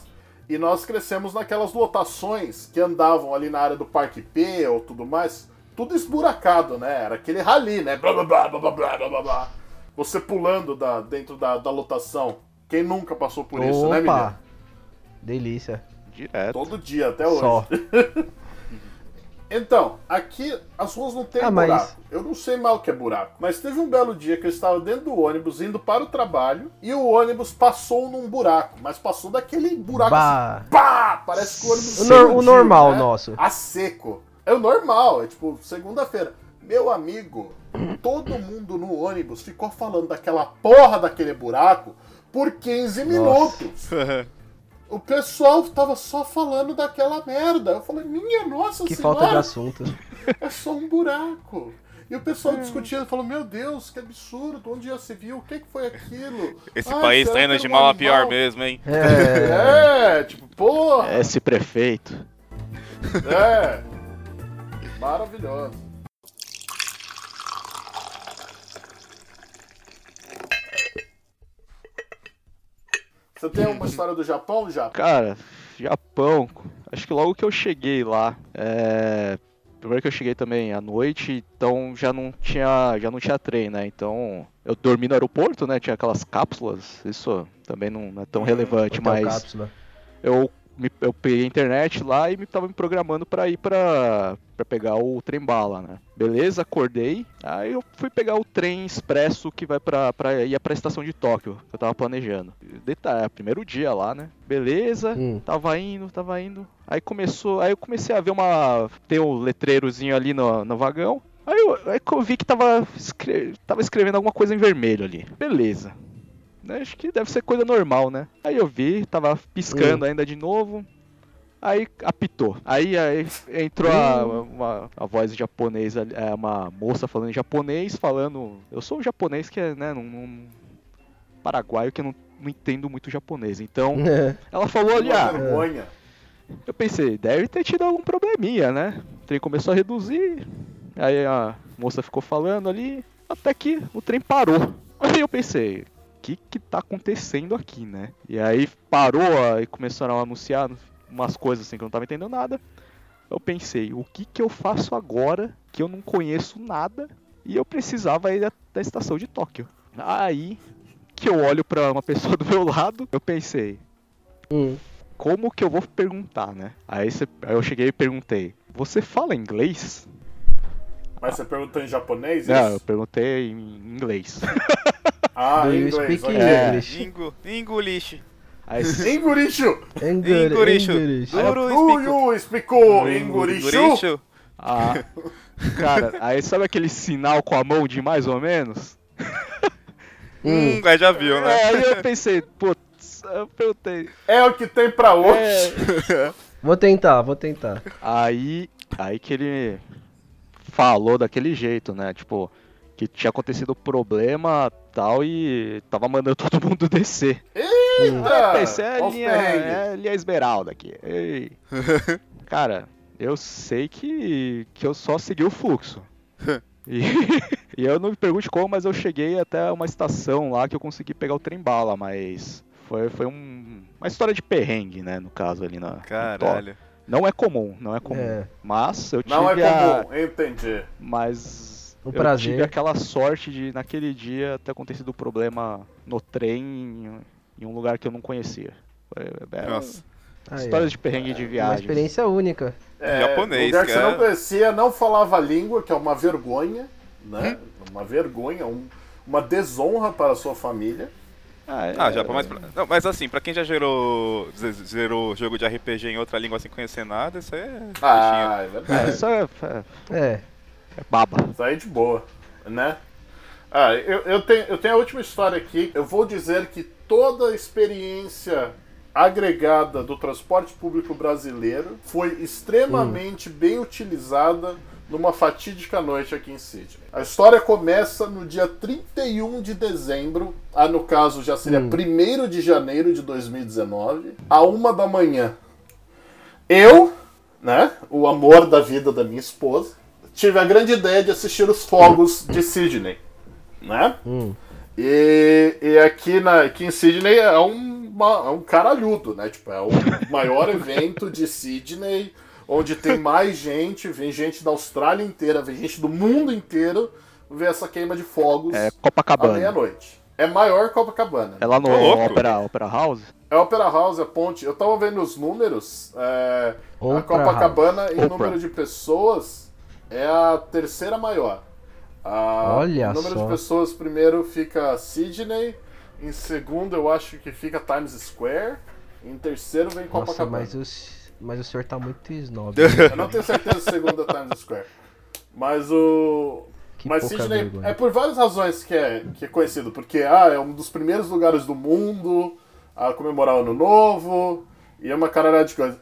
E nós crescemos naquelas lotações que andavam ali na área do Parque P ou tudo mais, tudo esburacado, né? Era aquele rali, né? Blá, blá, blá, blá, blá, blá, blá, Você pulando da, dentro da, da lotação. Quem nunca passou por Opa. isso, né, menino? Delícia. Direto. Todo dia, até hoje. Só. Então, aqui as ruas não tem ah, buraco. Mas... Eu não sei mal o que é buraco. Mas teve um belo dia que eu estava dentro do ônibus, indo para o trabalho, e o ônibus passou num buraco. Mas passou daquele buraco bah. assim, pá! Parece que o ônibus... O, no, o normal né? nosso. A seco. É o normal, é tipo segunda-feira. Meu amigo, todo mundo no ônibus ficou falando daquela porra daquele buraco por 15 minutos. O pessoal tava só falando daquela merda. Eu falei, minha nossa Que senhora, falta de assunto. é só um buraco. E o pessoal discutindo, falou, meu Deus, que absurdo, onde já se viu? O que, que foi aquilo? Esse Ai, país será tá indo que de mal a pior mesmo, hein? É. É, tipo, porra. Esse prefeito. É. Maravilhoso. Você tem uma história do Japão, já? Cara, Japão, acho que logo que eu cheguei lá, é... primeiro que eu cheguei também à noite, então já não tinha, já não tinha trem, né? Então eu dormi no aeroporto, né? Tinha aquelas cápsulas, isso também não é tão relevante, Hotel mas cápsula. eu, me, eu peguei a internet lá e me tava me programando pra ir pra, pra pegar o trem bala, né? Beleza, acordei. Aí eu fui pegar o trem expresso que vai pra, pra ia pra estação de Tóquio, que eu tava planejando. Detalhe, é primeiro dia lá, né? Beleza, Hum. tava indo, tava indo. Aí começou, aí eu comecei a ver uma. Tem um letreirozinho ali no, no vagão. Aí eu, aí eu vi que tava, escre- tava escrevendo alguma coisa em vermelho ali. Beleza. Né, Acho que deve ser coisa normal, né? Aí eu vi, tava piscando ainda de novo. Aí apitou. Aí, aí entrou a, uma, a voz japonesa, é, uma moça falando em japonês, falando. Eu sou um japonês que é, né, num, num paraguaio que eu não, não entendo muito japonês. Então, ela falou ali, ah, vergonha. eu pensei, deve ter tido algum probleminha, né? O trem começou a reduzir, aí a moça ficou falando ali, até que o trem parou. Aí eu pensei, que que tá acontecendo aqui, né? E aí parou e começaram a anunciar umas coisas assim que eu não tava entendendo nada. Eu pensei, o que que eu faço agora que eu não conheço nada e eu precisava ir da, estação de Tóquio? Aí que eu olho pra uma pessoa do meu lado, eu pensei, Hum. como que eu vou perguntar, né? Aí, cê- aí eu cheguei e perguntei, você fala inglês? Mas você perguntou em japonês? Não, eu isso? perguntei em inglês. Ah, Do em inglês. speak ok. É. English? Ingo, English. Inguricho. English. Duro Do explico. you speak Ingurichu? ah, cara, aí sabe aquele sinal com a mão de mais ou menos? Hum. Hum, aí já viu, né? É, aí eu pensei, putz, eu perguntei. É o que tem pra hoje. É, Vou tentar, vou tentar. aí, aí que ele falou daquele jeito, né? Tipo, que tinha acontecido problema tal e tava mandando todo mundo descer. Eita! Aí pensei, é os linha, é linha esmeralda aqui. Ei. Cara, eu sei que, que eu só segui o fluxo. E, e eu não me pergunte como, mas eu cheguei até uma estação lá que eu consegui pegar o trem bala, mas foi, foi um- uma história de perrengue, né, no caso ali na. Caralho. Não é comum, não é comum. É. Mas eu tive Não é a. comum, entendi. Mas Um eu tive aquela sorte de naquele dia ter acontecido problema no trem em, um lugar que eu não conhecia. É, Nossa. Histórias de perrengue de ó. Uma viagem. experiência única. É, Japonês, lugar que você cara. não conhecia, não falava a língua, que é uma vergonha, né? Uma vergonha, um- uma desonra para a sua família. Ah, é, Ah, já pra mais. pra- Não, mas assim, pra quem já gerou, zerou jogo de RPG em outra língua sem conhecer nada, isso aí é. Ah, é É, verdade. isso é, é- É. é baba. Isso aí de boa, né? Ah, eu, eu, tenho, eu tenho a última história aqui. Eu vou dizer que toda a experiência agregada do transporte público brasileiro foi extremamente bem utilizada numa fatídica noite aqui em Sydney. A história começa no dia 31 de dezembro, ah, no caso já seria 1 de janeiro de 2019, a uma da manhã. Eu, né, o amor da vida da minha esposa, tive a grande ideia de assistir os fogos de Sydney, né? Hum. E, e aqui, na, aqui em Sydney é um, uma- é um caralhudo, né? Tipo, é o maior evento de Sydney, onde tem mais gente, vem gente da Austrália inteira, vem gente do mundo inteiro ver essa queima de fogos É à Copacabana. meia-noite. É maior que Copacabana. É lá no louco. Opera, Opera House? É Opera House, é ponte. Eu tava vendo os números. É, a Copacabana, em Oprah. número de pessoas, é a terceira maior. A- Olha o número só. de pessoas, primeiro fica Sydney. Em segundo, eu acho que fica Times Square. Em terceiro, vem Nossa, Copacabana. mas o, s- mas o senhor tá muito snob. Eu não tenho certeza se segundo é Times Square. Mas o. Que Mas Sydney vergonha. é por várias razões que é, que é conhecido. Porque ah, é um dos primeiros lugares do mundo a comemorar o Ano Novo e é uma caralhada de coisa.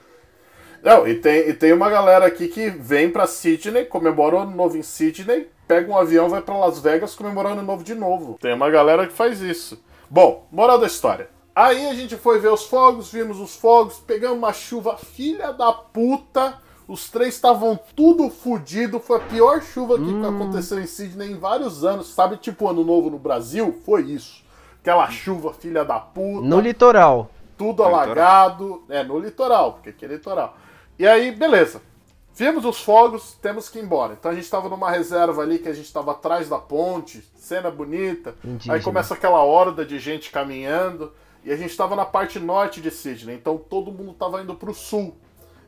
Não, e tem, e tem uma galera aqui que vem pra Sydney, comemora o Ano Novo em Sydney, pega um avião, vai pra Las Vegas comemorar o Ano Novo de novo. Tem uma galera que faz isso. Bom, moral da história. Aí a gente foi ver os fogos, vimos os fogos, pegamos uma chuva filha da puta. Os três estavam tudo fudido. Foi a pior chuva que aconteceu em Sydney em vários anos. Sabe, tipo Ano Novo no Brasil? Foi isso. Aquela chuva filha da puta No litoral. tudo No alagado. É, no litoral, porque aqui é litoral. E aí, beleza. Vimos os fogos, temos que ir embora. Então a gente tava numa reserva ali que a gente tava atrás da ponte, cena bonita. Indígena. Aí começa aquela horda de gente caminhando. E a gente tava na parte norte de Sydney, então todo mundo tava indo pro sul.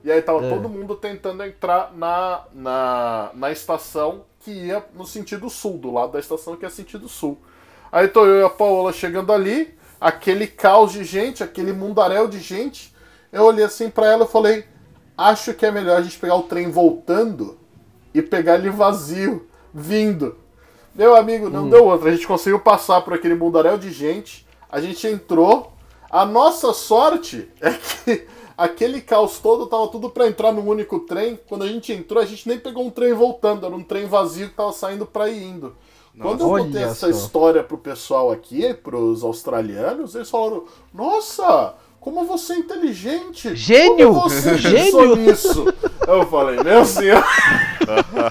E aí tava É. todo mundo tentando entrar na, na, na estação que ia no sentido sul, do lado da estação que é sentido sul. Aí tô eu e a Paola chegando ali, aquele caos de gente, aquele mundaréu de gente. Eu olhei assim pra ela e falei: Acho que é melhor a gente pegar o trem voltando e pegar ele vazio, vindo. Meu amigo, não deu outra. A gente conseguiu passar por aquele mundaréu de gente. A gente entrou. A nossa sorte é que aquele caos todo tava tudo pra entrar num único trem. Quando a gente entrou, a gente nem pegou um trem voltando, era um trem vazio que tava saindo pra ir indo. Quando eu contei essa só. história pro pessoal aqui, pros australianos, eles falaram: Nossa, como você é inteligente! Gênio! Como você Gênio! pensou nisso? Eu falei: Meu senhor,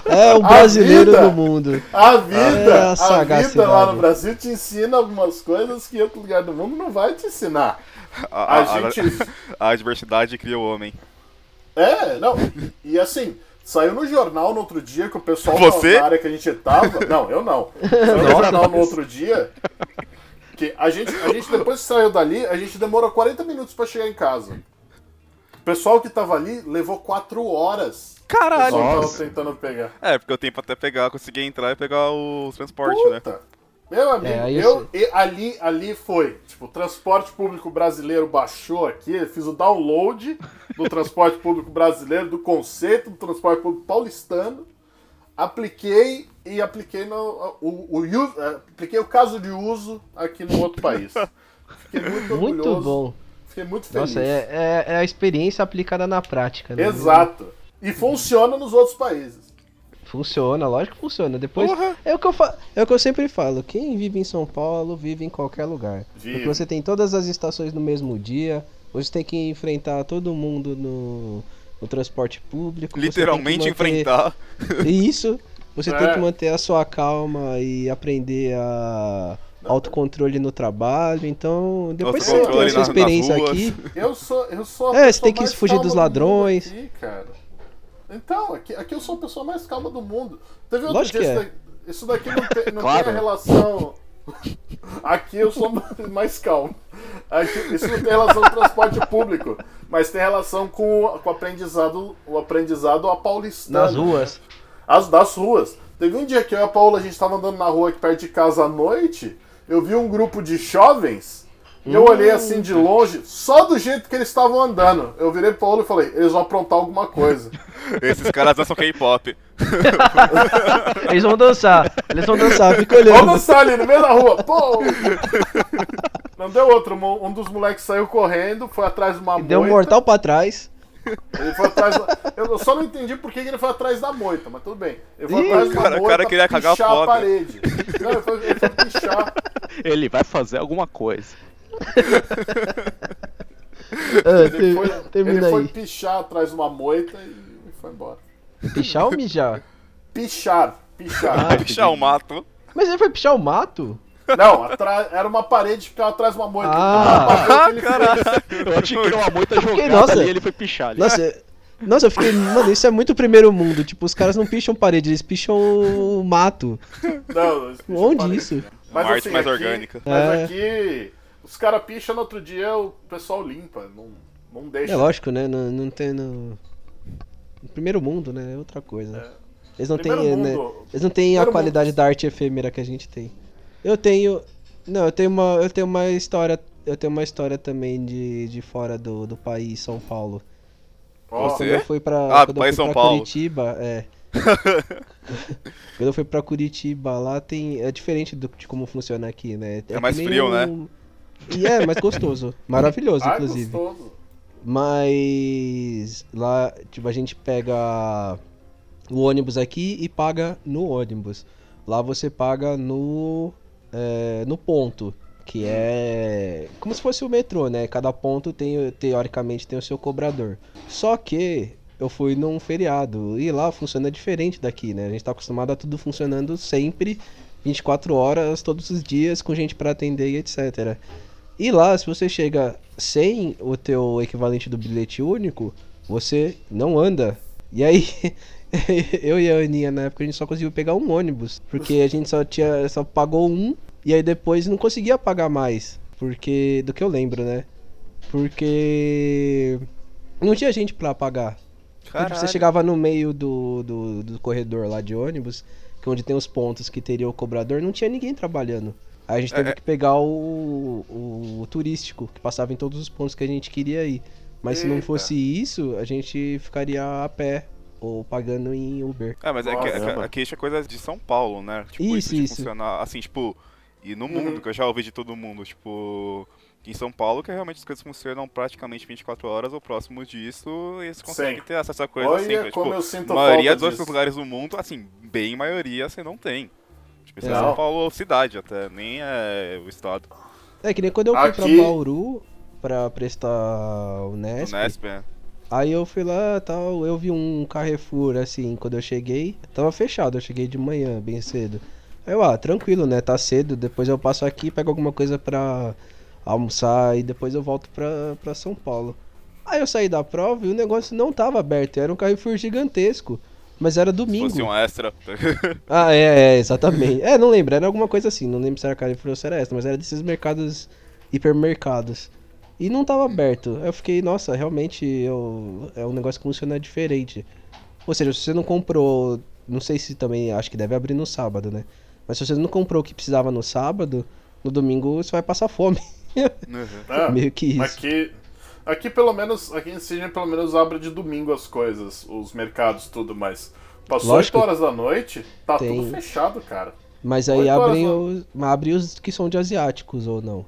É o brasileiro vida- do mundo. a vida, É a a, vida lá no Brasil te ensina algumas coisas que outro lugar do mundo não vai te ensinar. A, A a- gente. a diversidade cria o homem. É, não. E assim, saiu no jornal no outro dia que o pessoal Você? na área que a gente tava. Não, eu não. Saiu no jornal no outro dia. Que a gente, a gente, depois que saiu dali, a gente demorou 40 minutos pra chegar em casa. O pessoal que tava ali levou 4 horas. Caralho! Nossa. tentando pegar. É, porque eu tenho pra até pegar, conseguir entrar e pegar o transporte, né? Puta. Meu amigo, É, eu, isso- e ali, ali foi. Tipo, o transporte público brasileiro baixou aqui, eu fiz o download do transporte público brasileiro, do conceito do transporte público paulistano, apliquei e apliquei no, o, o, uso- eh, apliquei o caso de uso aqui no outro país. Fiquei muito Muito orgulhoso. bom. Fiquei muito feliz. Nossa, é, é, é a experiência aplicada na prática, né? Exato. E funciona nos outros países. Funciona, lógico que funciona. Depois é o que eu fa... é o que eu sempre falo. Quem vive em São Paulo vive em qualquer lugar. Vive. Porque você tem todas as estações no mesmo dia. Você tem que enfrentar todo mundo no, no transporte público. Literalmente manter- enfrentar. Isso. Você tem É. que manter a sua calma e aprender a autocontrole no trabalho. Então, depois que você tem nas- nas experiência ruas. aqui, Eu sou, eu sou a É, você tem que fugir dos do ladrões. Aqui, cara. Então, aqui, aqui eu sou a pessoa mais calma do mundo. Teve outro Lógico dia, que isso, daqui, isso daqui não, tem, não Claro. tem a relação. Aqui eu sou mais calmo. Aqui, isso não tem relação com transporte público, mas tem relação com, o- com o aprendizado, o aprendizado a paulistano. nas ruas. As das ruas. Teve um dia que eu e a Paula, a gente tava andando na rua aqui perto de casa à noite, eu vi um grupo de jovens, e eu olhei assim de longe, só do jeito que eles estavam andando. Eu virei pro Paulo e falei, eles vão aprontar alguma coisa. Esses caras dançam K-pop. Eles vão dançar. Eles vão dançar, fica Vamos olhando. dançar ali no meio da rua. Pô! Não deu outro. Um um dos moleques saiu correndo, foi atrás de uma moita. Deu um mortal pra trás. Ele foi atrás da... Eu só não entendi por que ele foi atrás da moita, mas tudo bem. Ele foi Ih, atrás da cara- o moita cara queria cagar pichar a foda. parede. Não, ele foi, ele foi pichar. Ele vai fazer alguma coisa. Ah, Ele te- foi, termina ele foi pichar atrás de uma moita e foi embora. Pichar ou mijar? Pichar, pichar. Pichar o mato. Mas ele foi pichar o mato? Não, era uma parede que ficava atrás de uma moita. Ah. Ele caralho. Eu achei que era uma moita jogada nossa. ali e ele foi pichar ali. Nossa, eu- nossa, eu fiquei. Mano, isso é muito primeiro mundo. Tipo, os caras não picham parede, eles picham o mato. Não, eles picham Onde parede. isso? Mas Uma arte assim, mais aqui- orgânica. Mas É. aqui, os caras picham no outro dia, o pessoal limpa. Não, não deixa. É lógico, né? Não, não tem no... no primeiro mundo, né? É outra coisa. Eles não têm, né? Eles não têm a qualidade mundo. da arte efêmera que a gente tem. Eu tenho. Não, eu tenho uma, eu tenho uma história. Eu tenho uma história também de, de fora do, do país, São Paulo. Você? Quando eu fui pra, Ah, quando eu fui São pra Paulo. Curitiba, é. quando eu fui pra Curitiba, lá tem. É diferente do, de como funciona aqui, né? É mais que nem frio, né? um- E é, mais gostoso. Maravilhoso, ah, inclusive. gostoso. Mas lá, tipo, a gente pega o ônibus aqui e paga no ônibus. Lá você paga no é, no ponto, que é como se fosse o metrô, né? Cada ponto tem teoricamente tem o seu cobrador. Só que eu fui num feriado e lá funciona diferente daqui, né? A gente tá acostumado a tudo funcionando sempre 24 horas todos os dias com gente pra atender e etc. E lá, se você chega sem o teu equivalente do bilhete único, você não anda. E aí, eu e a Aninha na época a gente só conseguiu pegar um ônibus, porque a gente só tinha só pagou um e aí depois não conseguia pagar mais, porque do que eu lembro, né? Porque não tinha gente pra pagar. Então, tipo, você chegava no meio do, do, do corredor lá de ônibus, que é onde tem os pontos que teria o cobrador, não tinha ninguém trabalhando. Aí a gente teve É, é. que pegar o, o, o turístico, que passava em todos os pontos que a gente queria ir. Mas se não Eita. fosse isso, a gente ficaria a pé ou pagando em Uber. É, mas é que, é que Nossa. aqui isso é coisa de São Paulo, né? Tipo, Isso, de isso. funcionar assim, tipo, e no Uhum. mundo, que eu já ouvi de todo mundo, tipo, em São Paulo, que realmente as coisas funcionam praticamente 24 horas ou próximo disso, e eles conseguem Sim. ter acesso a coisa Olha assim, mas, como tipo, eu sinto a maioria dos outros lugares do mundo, assim, bem maioria você não tem. Tipo, isso é. São Paulo cidade até, nem é o estado. É que nem quando eu fui Aqui- pra Bauru pra prestar o Nesp, O Nesp, é. Aí eu fui lá tal, eu vi um Carrefour assim, quando eu cheguei, tava fechado, eu cheguei de manhã, bem cedo. Aí eu, ah, tranquilo, né, tá cedo, depois eu passo aqui, pego alguma coisa pra almoçar e depois eu volto pra, pra São Paulo. Aí eu saí da prova e o negócio não tava aberto, era um Carrefour gigantesco, mas era Se domingo. fosse um extra. Ah, é, é, exatamente. É, não lembro, era alguma coisa assim, não lembro se era Carrefour ou se era essa, mas era desses mercados, hipermercados. E não tava aberto. Eu fiquei, nossa, realmente eu, é um negócio que funciona diferente. Ou seja, se você não comprou, não sei se também, acho que deve abrir no sábado, né? Mas se você não comprou o que precisava no sábado, no domingo você vai passar fome. Uhum. É, Meio que isso. Aqui, aqui pelo menos, aqui em Sydney pelo menos abre de domingo as coisas, os mercados, tudo, mas passou Lógico. 8 horas da noite, tá Tem- tudo fechado, cara. Mas aí abrem os, abrem os que são de asiáticos ou não.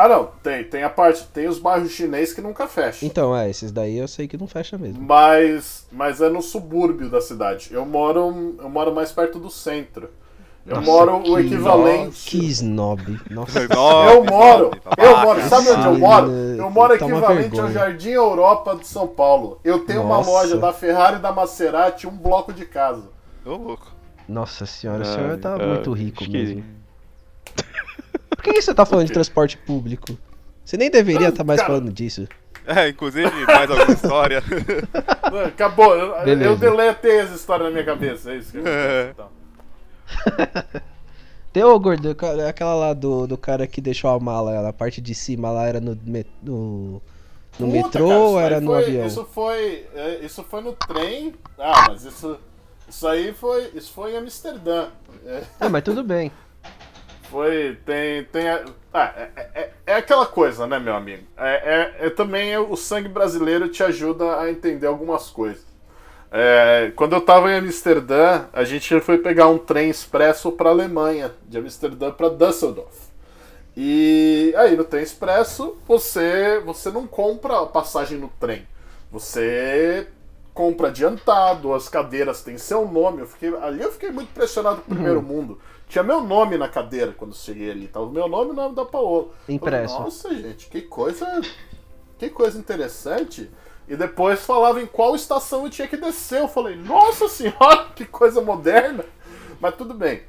Ah não, tem, tem a parte, tem os bairros chineses que nunca fecham. Então, é, esses daí eu sei que não fecha mesmo. Mas, mas é no subúrbio da cidade. Eu moro, eu moro mais perto do centro. Eu Nossa, moro o equivalente. Que snob. Nossa. Eu moro, eu moro, sabe onde eu moro? né? Eu moro Tá uma equivalente ao. Jardim Europa de São Paulo. Eu tenho uma Nossa. loja da Ferrari e da Maserati, um bloco de casa. Ô, louco. Nossa senhora, o senhor Ai, tá ai, muito rico mesmo. Por que você tá falando de transporte público? Você nem deveria estar mais Cara. falando disso. É, inclusive, mais alguma história. Acabou, eu, Beleza. eu deletei essa história na minha cabeça, é isso que eu É. então. Tem o gordo, aquela lá do, do cara que deixou a mala, na parte de cima lá era no, me- no, no Puta, metrô cara, isso ou era no foi- avião? Isso foi, é, isso foi no trem. Ah, mas isso, isso aí foi, isso foi em Amsterdã. É, É, mas tudo bem. Foi, tem, tem, ah, é, é- é aquela coisa, né, meu amigo? É, é- é também o sangue brasileiro te ajuda a entender algumas coisas. É, quando eu tava em Amsterdã, a gente foi pegar um trem expresso para Alemanha, de Amsterdã para Düsseldorf. E aí no trem expresso você você não compra a passagem no trem. Você compra adiantado, as cadeiras têm seu nome. Eu fiquei, ali eu fiquei muito impressionado com o primeiro mundo. Tinha meu nome na cadeira quando cheguei ali. Tava o meu nome e o nome da Paola. Impresso. Falei, Nossa, gente, que coisa. Que coisa interessante. E depois falava em qual estação eu tinha que descer. Eu falei, nossa senhora, que coisa moderna. Mas tudo bem.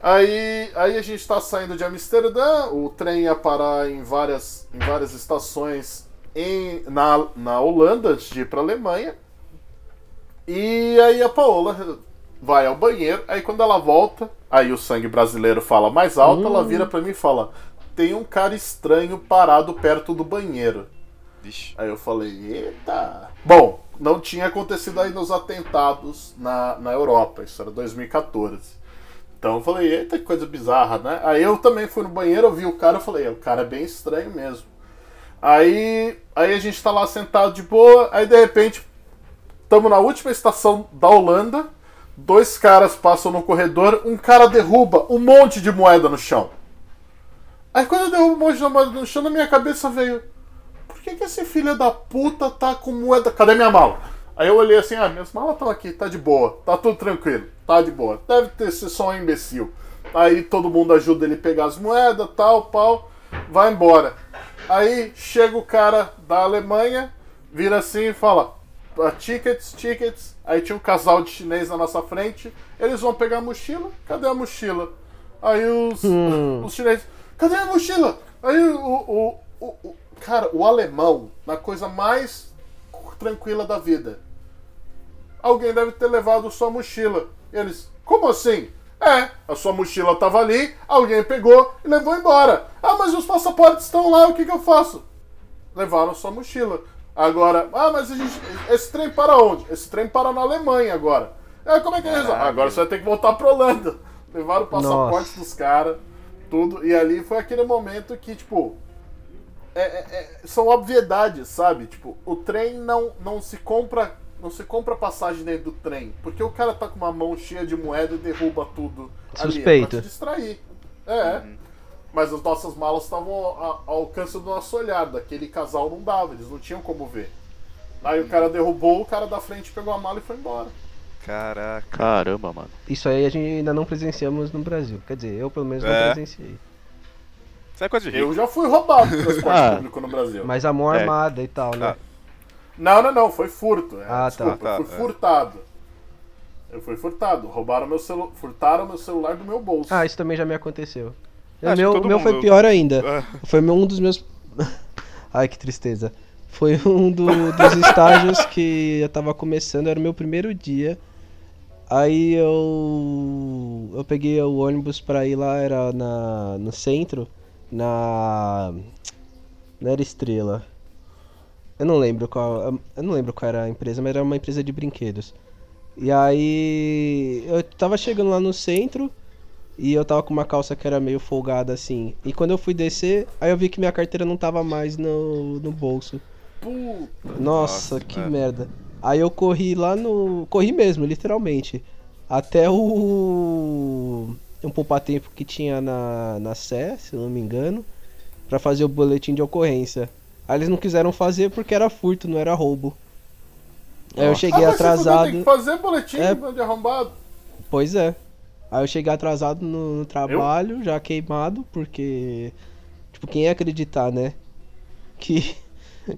Aí, aí a gente está saindo de Amsterdã, o trem ia parar em várias, em várias estações em, na, na Holanda antes de ir para Alemanha. E aí a Paola vai ao banheiro, aí quando ela volta, aí o sangue brasileiro fala mais alto, ela Hum. vira pra mim e fala: tem um cara estranho parado perto do banheiro. Vixe. Aí eu falei, eita. Bom, não tinha acontecido aí nos atentados na, na Europa, isso era 2014. Então eu falei, eita, que coisa bizarra, né? Aí eu também fui no banheiro, eu vi o cara, eu falei, "É, o cara é bem estranho mesmo. Aí, aí a gente tá lá sentado de boa, aí de repente, estamos na última estação da Holanda, dois caras passam no corredor, um cara derruba um monte de moeda no chão. Aí quando eu derrubo um monte de moeda no chão, na minha cabeça veio, por que, que esse filho da puta tá com moeda? Cadê minha mala? Aí eu olhei assim, ah, minhas malas estão aqui, tá de boa, tá tudo tranquilo, tá de boa. Deve ter sido só um imbecil. Aí todo mundo ajuda ele a pegar as moedas, tal, pau, vai embora. Aí chega o cara da Alemanha, vira assim e fala: "Ah, tickets, tickets. Aí tinha um casal de chinês na nossa frente, eles vão pegar a mochila, cadê a mochila? Aí os, Hum. os chineses, cadê a mochila? Aí o, o, o, o- Cara, o alemão, na coisa mais tranquila da vida. Alguém deve ter levado sua mochila. Eles, como assim? É, a sua mochila tava ali, alguém pegou e levou embora. Ah, mas os passaportes estão lá, o que, que eu faço? Levaram sua mochila. Agora, ah, mas a gente, esse trem para onde? Esse trem para na Alemanha agora. É, como é que é isso? Caralho. Agora você vai ter que voltar pra Holanda. Levaram o passaporte Nossa. dos caras, tudo. E ali foi aquele momento que, tipo, é- é- é- são obviedades, sabe? Tipo, o trem não, não se compra. Não se compra passagem dentro do trem. Porque o cara tá com uma mão cheia de moeda e derruba tudo. ali. Suspeito. É pra te distrair. É. Mas as nossas malas estavam ao, ao alcance do nosso olhar. Daquele casal não dava, eles não tinham como ver. Aí o cara derrubou, o cara da frente pegou a mala e foi embora. Caraca. Caramba, mano. Isso aí a gente ainda não presenciamos no Brasil. Quer dizer, eu pelo menos não É. presenciei. Isso é coisa de rico. Eu já fui roubado no transporte Ah. público no Brasil. Mas a mão É. armada e tal, né? Ah. Não, não, não, foi furto. É, Ah, tá. desculpa, eu fui Tá, é. furtado. Eu fui furtado. Roubaram meu celu... Furtaram meu celular do meu bolso. Ah, isso também já me aconteceu. O meu, todo o meu foi mundo- pior ainda. Ah, Foi um dos meus. Ai, que tristeza. Foi um do- dos estágios que eu tava começando, era o meu primeiro dia. Aí eu. Eu peguei o ônibus pra ir lá, era na, no centro, na. Não era Estrela. Eu não lembro qual. Eu não lembro qual era a empresa, mas era uma empresa de brinquedos. E aí. Eu tava chegando lá no centro. E eu tava com uma calça que era meio folgada assim. E quando eu fui descer, aí eu vi que minha carteira não tava mais no, no bolso. Puta. Nossa, Nossa, que é. merda. Aí eu corri lá no. Corri mesmo, literalmente. Até o. Um poupa-tempo que tinha na, na Sé, se eu não me engano. Pra fazer o boletim de ocorrência. Aí eles não quiseram fazer porque era furto, não era roubo. Aí eu cheguei ah, mas Você atrasado. tem que fazer boletim É. de arrombado. Pois é. Aí eu cheguei atrasado no, no trabalho, já queimado, porque. Tipo, quem ia acreditar, né? Que.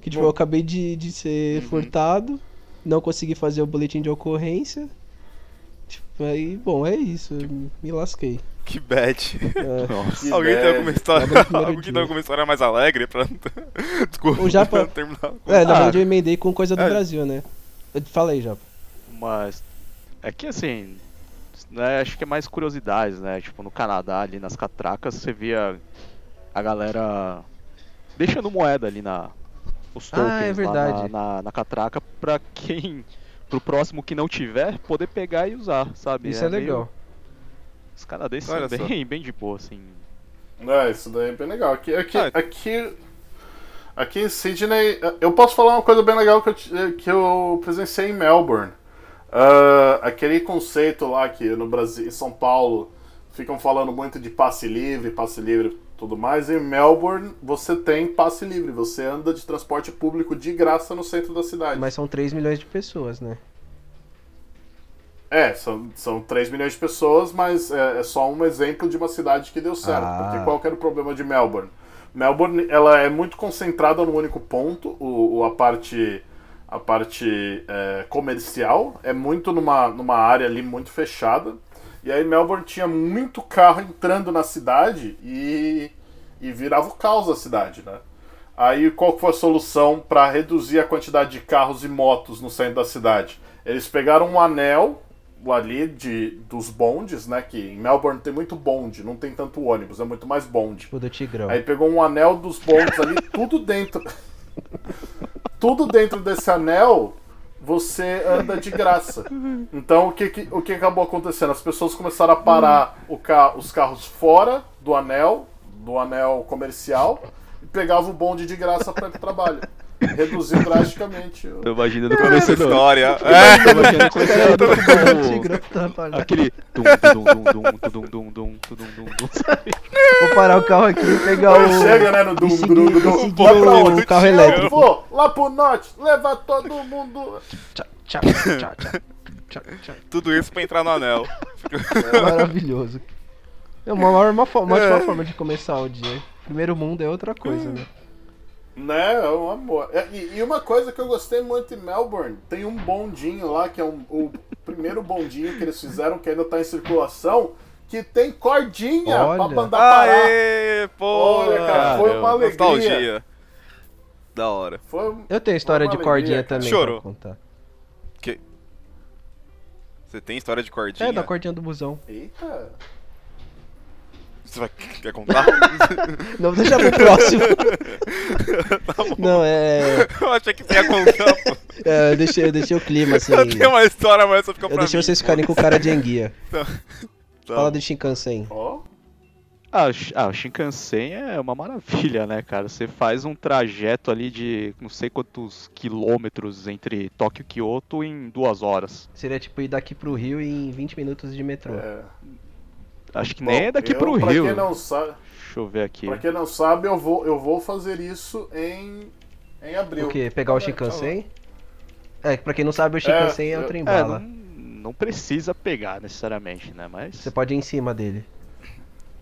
Que tipo, Bom. eu acabei de, de ser Uhum. furtado, não consegui fazer o boletim de ocorrência. Tipo, aí, bom, é isso. eu Me lasquei. que bad. É. Nossa. Que Alguém tem bad. alguma história, Logo no primeiro alguém tem alguma história mais alegre pra... Desculpa, O Japa- pra terminar. com- É, na Ah. verdade eu emendei com coisa do É. Brasil, né? Eu falei já. Mas é que assim, né, acho que é mais curiosidades, né? Tipo, no Canadá, ali nas catracas, você via a galera deixando moeda ali na. Os Ah, tokens é lá verdade. na, na, na catraca pra quem. Pro próximo que não tiver, poder pegar e usar, sabe? Isso é, meio- legal. Os canadenses são bem, bem de boa, assim. É, isso daí é bem legal. Aqui, aqui, Ah. aqui, aqui em Sydney, eu posso falar uma coisa bem legal que eu, que eu presenciei em Melbourne. Ah, aquele conceito lá que no Brasil, em São Paulo, ficam falando muito de passe livre, passe livre tudo mais. Em Melbourne, você tem passe livre. Você anda de transporte público de graça no centro da cidade. Mas são 3 milhões de pessoas, né? É, são, são 3 milhões de pessoas, mas é, é só um exemplo de uma cidade que deu certo. Ah. Porque qual que era o problema de Melbourne? Melbourne, ela é muito concentrada no único ponto, o- a parte, a parte é, comercial, é muito numa, numa área ali muito fechada. E aí Melbourne tinha muito carro entrando na cidade e, e virava o caos a cidade, né? Aí qual foi a solução para reduzir a quantidade de carros e motos no centro da cidade? Eles pegaram um anel ali de, dos bondes, né? Que em Melbourne tem muito bonde, não tem tanto ônibus, é muito mais bonde. Tipo do Tigrão. Aí pegou um anel dos bondes ali, tudo dentro. Tudo dentro desse anel, você anda de graça. Então o que, que- o que acabou acontecendo? As pessoas começaram a parar ca- os carros fora do anel, do anel comercial, e pegavam o bonde de graça para ir pro trabalho reduziu drasticamente. O... Tô imaginando começo da história. Tô imaginando como esse Aquele. Vou parar o carro aqui e pegar o. Chega, né? No dum, dum, dum, dum. Pô, pra onde? O carro elétrico. Vou lá pro norte, leva todo mundo. Tchau, tchau, tchau, tchau. Tudo isso pra entrar no anel. É maravilhoso. É uma ótima forma de começar o dia. Primeiro mundo é outra coisa, né? Né, é um amor. É, E, e uma coisa que eu gostei muito em Melbourne, tem um bondinho lá, que é um- o primeiro bondinho que eles fizeram, que ainda tá em circulação, que tem cordinha Olha. pra mandar parar. Aê, pô! Olha, cara, foi uma alegria. Nostalgia. Da hora. Foi um- Eu tenho história de uma cordinha alegria, cara. também Chorou. pra contar. Você tem história de cordinha? É, da cordinha do busão. Eita. Você vai... quer contar? Não, deixa pro próximo. Tá bom. Não, é. Eu achei que você ia contar, pô. é eu, deixei, eu deixei o clima assim. Eu tenho uma história, mas só fica Eu pra deixei mim, vocês ficarem com cara de enguia. Tá. Fala do Shinkansen. Ó. Ah, o Shi- ah, o Shinkansen é uma maravilha, né, cara? Você faz um trajeto ali de não sei quantos quilômetros entre Tóquio e Kyoto em duas horas. Seria tipo ir daqui pro Rio em 20 minutos de metrô. É. Acho que Bom, nem é daqui eu, pro pra Rio. Quem não sabe, Deixa eu ver aqui. pra quem não sabe, eu vou, eu vou fazer isso em, em abril. O quê? Pegar o Shinkansen? É, pra quem não sabe, o Shinkansen é, o eu- trem É, bala. não, não precisa pegar necessariamente, né? Mas. Você pode ir em cima dele.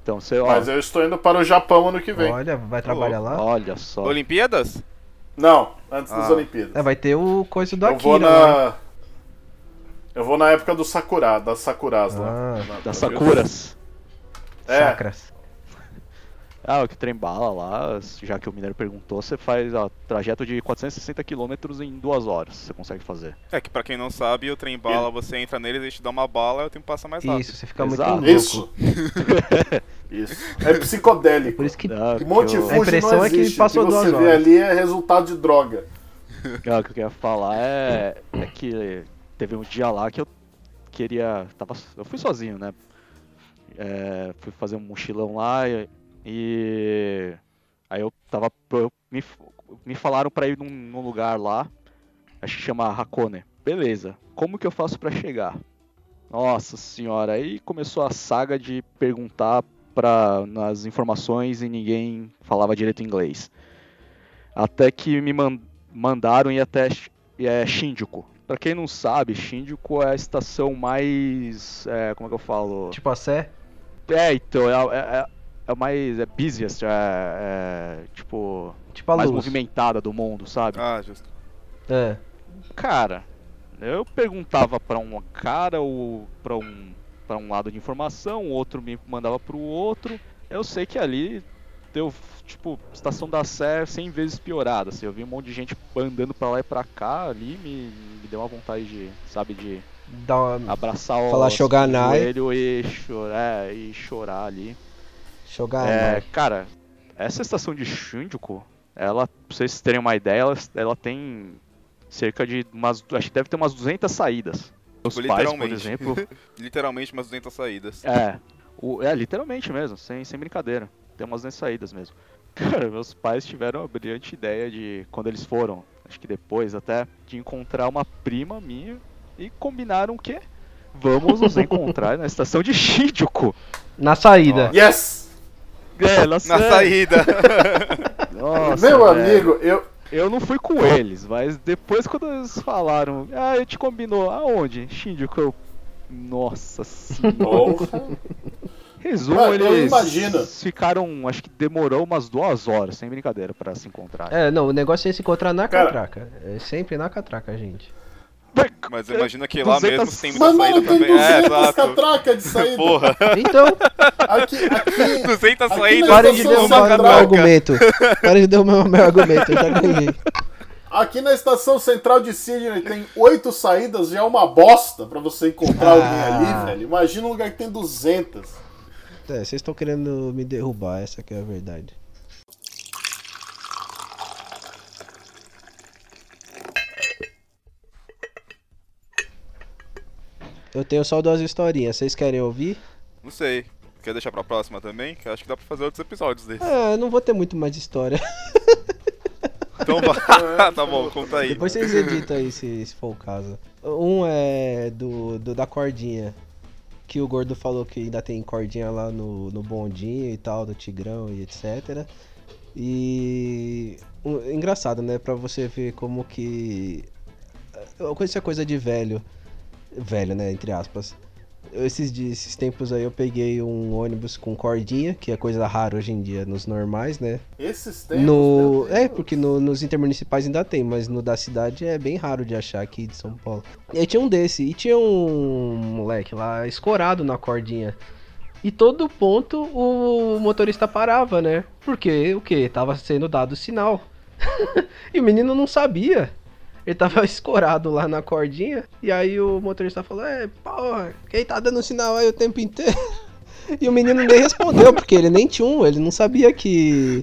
Então você, ó, Mas eu estou indo para o Japão ano que vem. Olha, vai trabalhar lá. olha só. Olimpíadas? Não, antes das Ah. Olimpíadas. É, vai ter o coisa do eu Akira. vou né? na. Eu vou na época do Sakura, das Sakuras lá. Ah, Na- Das Sakuras. É. Sacras. Ah, o que trem bala lá, já que o Mineiro perguntou, você faz ó, trajeto de 460 km em duas horas. Você consegue fazer. É que pra quem não sabe, o trem bala, você entra nele, ele te dá uma bala e o tempo passa mais rápido. Isso, você fica Exato. muito louco. Isso. Isso. É psicodélico. Por isso que Ah, Monte que eu- Fuji A impressão não é que passou o que você duas vê horas. ali é resultado de droga. Ah, o que eu queria falar é, é que teve um dia lá que eu queria. Tava, eu fui sozinho, né? É, fui fazer um mochilão lá e, aí eu tava. me, me falaram pra ir num, num lugar lá, acho que chama Hakone. Beleza, como que eu faço pra chegar? Nossa senhora, aí começou a saga de perguntar pra, nas informações e ninguém falava direito inglês. Até que me man- mandaram ir até é, Shinjuku. Pra quem não sabe, Shinjuku é a estação mais. é, como é que eu falo? Tipo a Sé? É, então, é, é, é- é mais. É busiest, é, é, tipo. Tipo a mais luz. movimentada do mundo, sabe? Ah, justo. É. Cara, eu perguntava pra um cara ou pra um, pra um lado de informação, o outro me mandava pro outro. Eu sei que ali deu, tipo, estação da Sé 100 vezes piorada. Assim, eu vi um monte de gente andando pra lá e pra cá ali, me, me deu uma vontade de, sabe, de Dá uma... abraçar o Falar Shoganai. joelho e chorar, e chorar ali. Jogar. É, cara, essa estação de Shinjuku, ela, pra vocês terem uma ideia, ela, ela tem cerca de umas, acho que deve ter umas 200 saídas. Meus Tipo, pais, por exemplo, Literalmente umas 200 saídas. é, o, é literalmente mesmo, sem, sem brincadeira, tem umas 200 saídas mesmo. Cara, meus pais tiveram a brilhante ideia de, quando eles foram, acho que depois até, de encontrar uma prima minha e combinaram o quê? Vamos nos encontrar na estação de Shinjuku. Na saída. Yes! É, na, Na saída. Nossa, Meu velho. amigo, eu. Eu não fui com eles, mas depois quando eles falaram, ah, eu te combinou, aonde? Shinjuku, eu... Nossa senhora. Resumo, eu eles imagino. ficaram, acho que demorou umas duas horas, sem brincadeira, pra se encontrar. É, não, o negócio é se encontrar na Cara- catraca. É sempre na catraca, gente. Mas imagina que lá 200 mesmo tem muita Mas, mano, saída tem também. É, 200 exato. catracas de saída. Porra, Então, Aqui, aqui, 200 Aqui saídas parem de derrubar meu argumento. Parem de derrubar meu argumento, eu já ganhei. Aqui na estação central de Sydney tem oito saídas, já é uma bosta pra você encontrar alguém Ah. ali, velho. Imagina um lugar que tem 200. É, vocês estão querendo me derrubar, essa que é a verdade. Eu tenho só duas historinhas, vocês querem ouvir? Não sei. Quer deixar pra próxima também? Que acho que dá pra fazer outros episódios desse. Ah, não vou ter muito mais história. Então vai. tá bom, conta aí. Depois vocês editam aí se, se for o caso. Um é do, do da cordinha. Que o gordo falou que ainda tem cordinha lá no, no bondinho e tal, do Tigrão e etc. E. um- engraçado, né? Pra você ver como que. Isso é coisa de velho. Velho, né? Entre aspas. Esses, dias- esses tempos aí eu peguei um ônibus com cordinha, que é coisa rara hoje em dia nos normais, né? Esses tempos. No... É, porque no- nos intermunicipais ainda tem, mas no da cidade é bem raro de achar aqui de São Paulo. E aí tinha um desse, e tinha um moleque lá escorado na cordinha. E todo ponto o motorista parava, né? Porque o que? Tava sendo dado sinal. e o menino não sabia. Ele tava escorado lá na cordinha. E aí o motorista falou: É, porra, quem tá dando sinal aí o tempo inteiro? E o menino nem respondeu, porque ele nem tinha um, ele não sabia que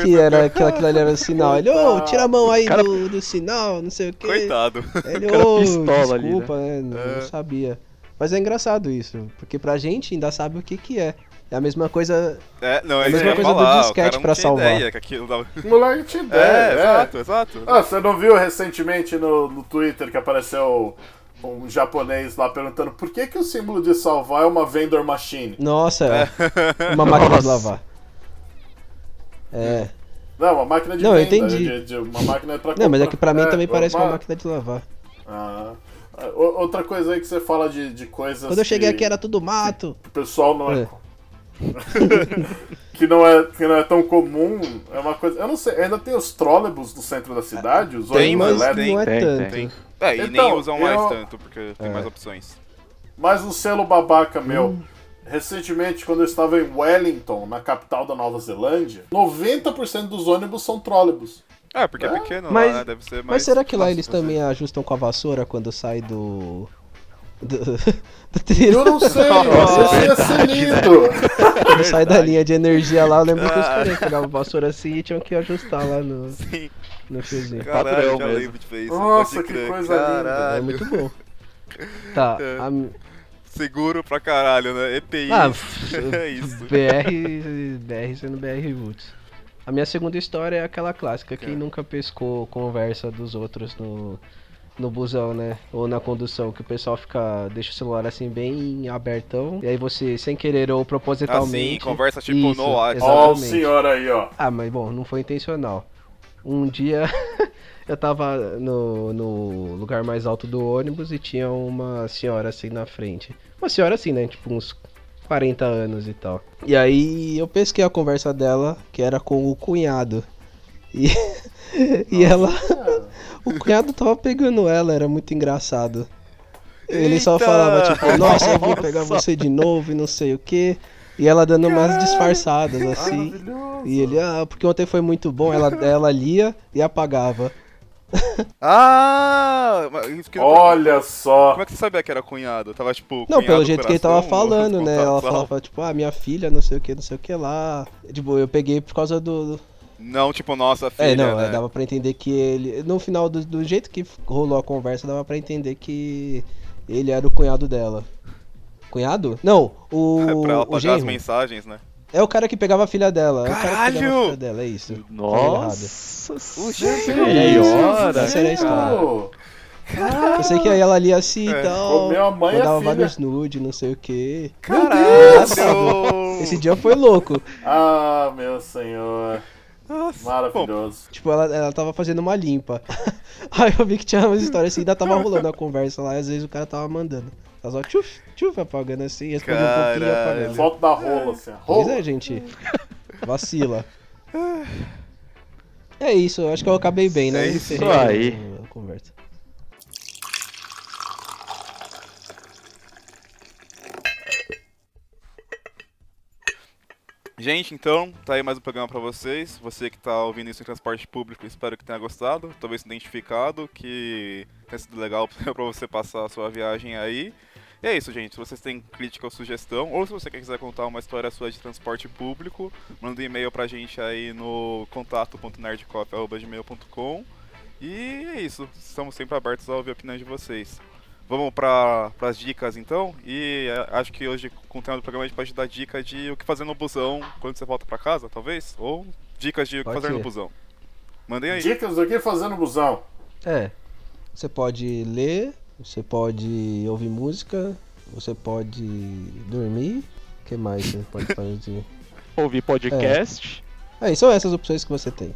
que era que aquilo ali era o sinal. Ele, ô, Coitado. tira a mão aí Cara- do, do sinal, não sei o quê. Coitado. Ele, ô, pistola ali, desculpa, né? Não, É. não sabia. Mas é engraçado isso, porque pra gente ainda sabe o que que é. É a mesma coisa. É, não, a ele mesma coisa do falar, o disquete tinha salvar. ideia que aquilo dava... O moleque tinha ideia. É, é. exato, exato. Ah, você não viu recentemente no, no Twitter que apareceu um japonês lá perguntando por que, que o símbolo de salvar é uma vendor machine? Nossa, é. uma máquina de lavar. É. Não, uma máquina de Não, eu venda. entendi. de- de- uma máquina pra Não, mas é que pra mim também parece uma uma- máquina de lavar. Ah, outra coisa aí que você fala de, de coisas. Quando eu cheguei que aqui era tudo mato. o pessoal não é. Que, não é que não é tão comum. É uma coisa. Eu não sei, ainda tem os trólebus no centro da cidade, os Tem, ônibus mas elétricos. não é Tem, tanto. tem. É, e Então, nem usam mais eu- tanto, porque tem É. mais opções. Mas um selo babaca meu. Hum. Recentemente, quando eu estava em Wellington, na capital da Nova Zelândia, 90% dos ônibus são trólebus. É, porque é É, pequeno mas- lá, né? Deve ser mais Mas será que lá eles fazer. também ajustam com a vassoura quando sai do. Do, do? Eu não sei, ia ser lindo. Quando sai da linha de energia lá, eu lembro que os Ah. caras pegavam a vassoura assim e tinham que ajustar lá no, Sim, no fiozinho. caralho, Padrão já mesmo. lembro de ver isso. Nossa, que coisa linda. caralho. É muito bom. Tá, É. a, Seguro pra caralho, né? EPI. Ah, é isso. BR, BR sendo BR Roots. A minha segunda história é aquela clássica, quem É. nunca pescou conversa dos outros no, no busão, né? Ou na condução, que o pessoal fica, deixa o celular assim bem abertão, e aí você, sem querer ou propositalmente... Assim, conversa tipo Isso, no WhatsApp. Ó, o Exatamente. senhor aí, ó. Ah, mas bom, não foi intencional. Um dia eu tava no, no lugar mais alto do ônibus e tinha uma senhora assim na frente. Uma senhora assim, né? Tipo uns 40 anos e tal. E aí eu pesquei a conversa dela, que era com o cunhado. E, e ela. O cunhado tava pegando ela, era muito engraçado. Ele só Eita! falava, tipo, nossa, eu vim pegar você de novo e não sei o que. E ela dando umas disfarçadas, assim. Maravilhoso. E ele, ah, porque ontem foi muito bom, ela, ela lia e apagava. Ah! mas isso que eu- Olha só. Como é que você sabia que era cunhado? Tava tipo. Não, pelo jeito que ele tava falando, né? Ela falava, tipo, ah, minha filha, não sei o que, não sei o que lá. Tipo, eu peguei por causa do. Não, tipo, nossa filha. É, não, né? é, dava pra entender que ele. No final, do, do jeito que rolou a conversa, dava pra entender que ele era o cunhado dela. Cunhado? Não, o. É pra ela o pagar as mensagens, né? É o cara que pegava a filha dela. É o cara que pegava a Caralho! filha dela, é isso. Errado. Nossa gente, senhora. essa era a história. Pô, Eu sei que aí ela lia assim e É. tal. Mãe mandava vários nudes, não sei o que. Caralho! Esse dia foi louco. Ah, meu senhor. Nossa. Bom, Maravilhoso. Tipo, ela, ela tava fazendo uma limpa. Aí eu vi que tinha umas histórias assim, ainda tava rolando a conversa lá, e às vezes o cara tava mandando. Tava só tchuf, tchuf, apagando assim, respondendo um pouquinho apagando. Foto da rola, assim. ó. Pois Rola. é, gente. Vacila. É isso, eu acho que eu acabei bem, né? É isso aí. a conversa. Gente, então, tá aí mais um programa pra vocês. Você que tá ouvindo isso em transporte público, espero que tenha gostado, talvez identificado, que tenha sido legal pra você passar a sua viagem aí. E é isso, gente. Se vocês têm crítica ou sugestão, ou se você quiser contar uma história sua de transporte público, manda um e-mail pra gente aí no contato.nerdcoffee.gmail.com E é isso. Estamos sempre abertos a ouvir a opinião de vocês. Vamos para as dicas então. E é, acho que hoje, com o tema do programa, a gente pode dar dica de o que fazer no busão quando você volta para casa, talvez? Ou dicas de o que fazer no busão. Mandem aí. Dicas do que fazer no busão. É. Você pode ler, você pode ouvir música, você pode dormir. O que mais você pode fazer? Ouvir podcast. Aí, são essas opções que você tem.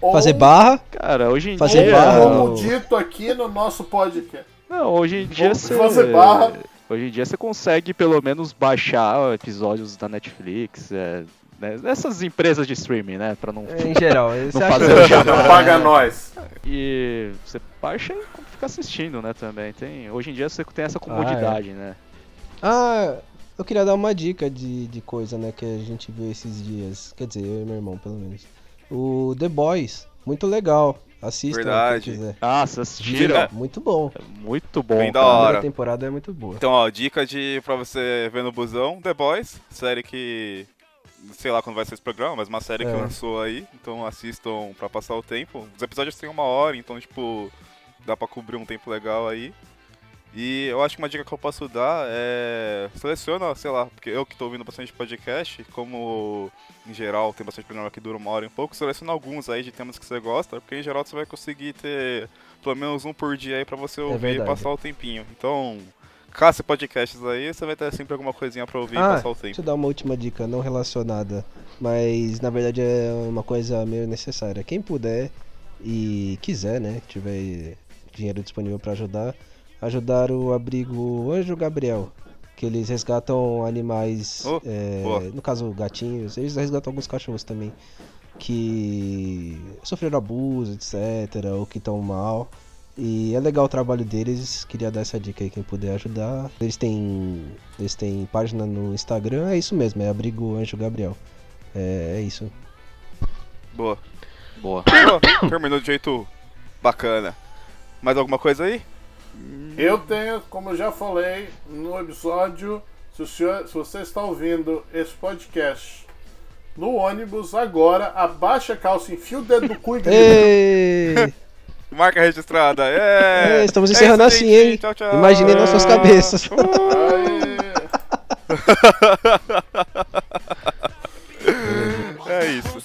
Ou, Fazer barra, Cara, hoje em Fazer dia. barra Como no- dito aqui no nosso podcast. Não, hoje em dia você. fazer barra. Hoje em dia você consegue pelo menos baixar episódios da Netflix, é, né, nessas empresas de streaming, né? Pra não. em geral. Você Não acha- fazer o jabá. Paga nós. E você baixa e fica assistindo, né? Também. Tem, hoje em dia você tem essa comodidade, né? Ah, eu queria dar uma dica de, de coisa, né, que a gente viu esses dias. Quer dizer, eu e meu irmão, pelo menos. O The Boys, muito legal. Assistam Verdade. quem. Ah, vocês assistiram? É. Muito bom. Muito bom. Bem da. A hora. primeira temporada é muito boa. Então, ó, dica de pra você ver no busão, The Boys, série que sei lá quando vai ser esse programa, mas uma série que É. lançou aí, então assistam pra passar o tempo. Os episódios têm uma hora, então tipo dá pra cobrir um tempo legal aí. E eu acho que uma dica que eu posso dar é seleciona, sei lá, porque eu que tô ouvindo bastante podcast, como em geral tem bastante programa que dura uma hora e um pouco, seleciona alguns aí de temas que você gosta, porque em geral você vai conseguir ter pelo menos um por dia aí pra você ouvir e verdade. passar o tempinho. Então, caça podcasts aí, você vai ter sempre alguma coisinha pra ouvir e Ah, passar o tempo. deixa eu dar uma última dica, não relacionada, mas na verdade é uma coisa meio necessária. Quem puder e quiser, né, tiver dinheiro disponível pra ajudar, ajudar o abrigo Anjo Gabriel, que eles resgatam animais, Oh, é, no caso gatinhos, eles resgatam alguns cachorros também que sofreram abuso, etc, ou que estão mal. E é legal o trabalho deles, queria dar essa dica aí, quem puder ajudar. Eles têm, eles têm página no Instagram, é isso mesmo, é Abrigo Anjo Gabriel. É, é isso. Boa. Boa. Boa, terminou de jeito bacana. Mais alguma coisa aí? Eu tenho, como eu já falei no episódio, se, senhor, se você está ouvindo esse podcast no ônibus agora, abaixa a calça, enfia o dedo no cu e grita. Marca registrada. É. é estamos encerrando é assim, hein? Assim, tchau, tchau. Imaginei nossas cabeças. Uh! É isso.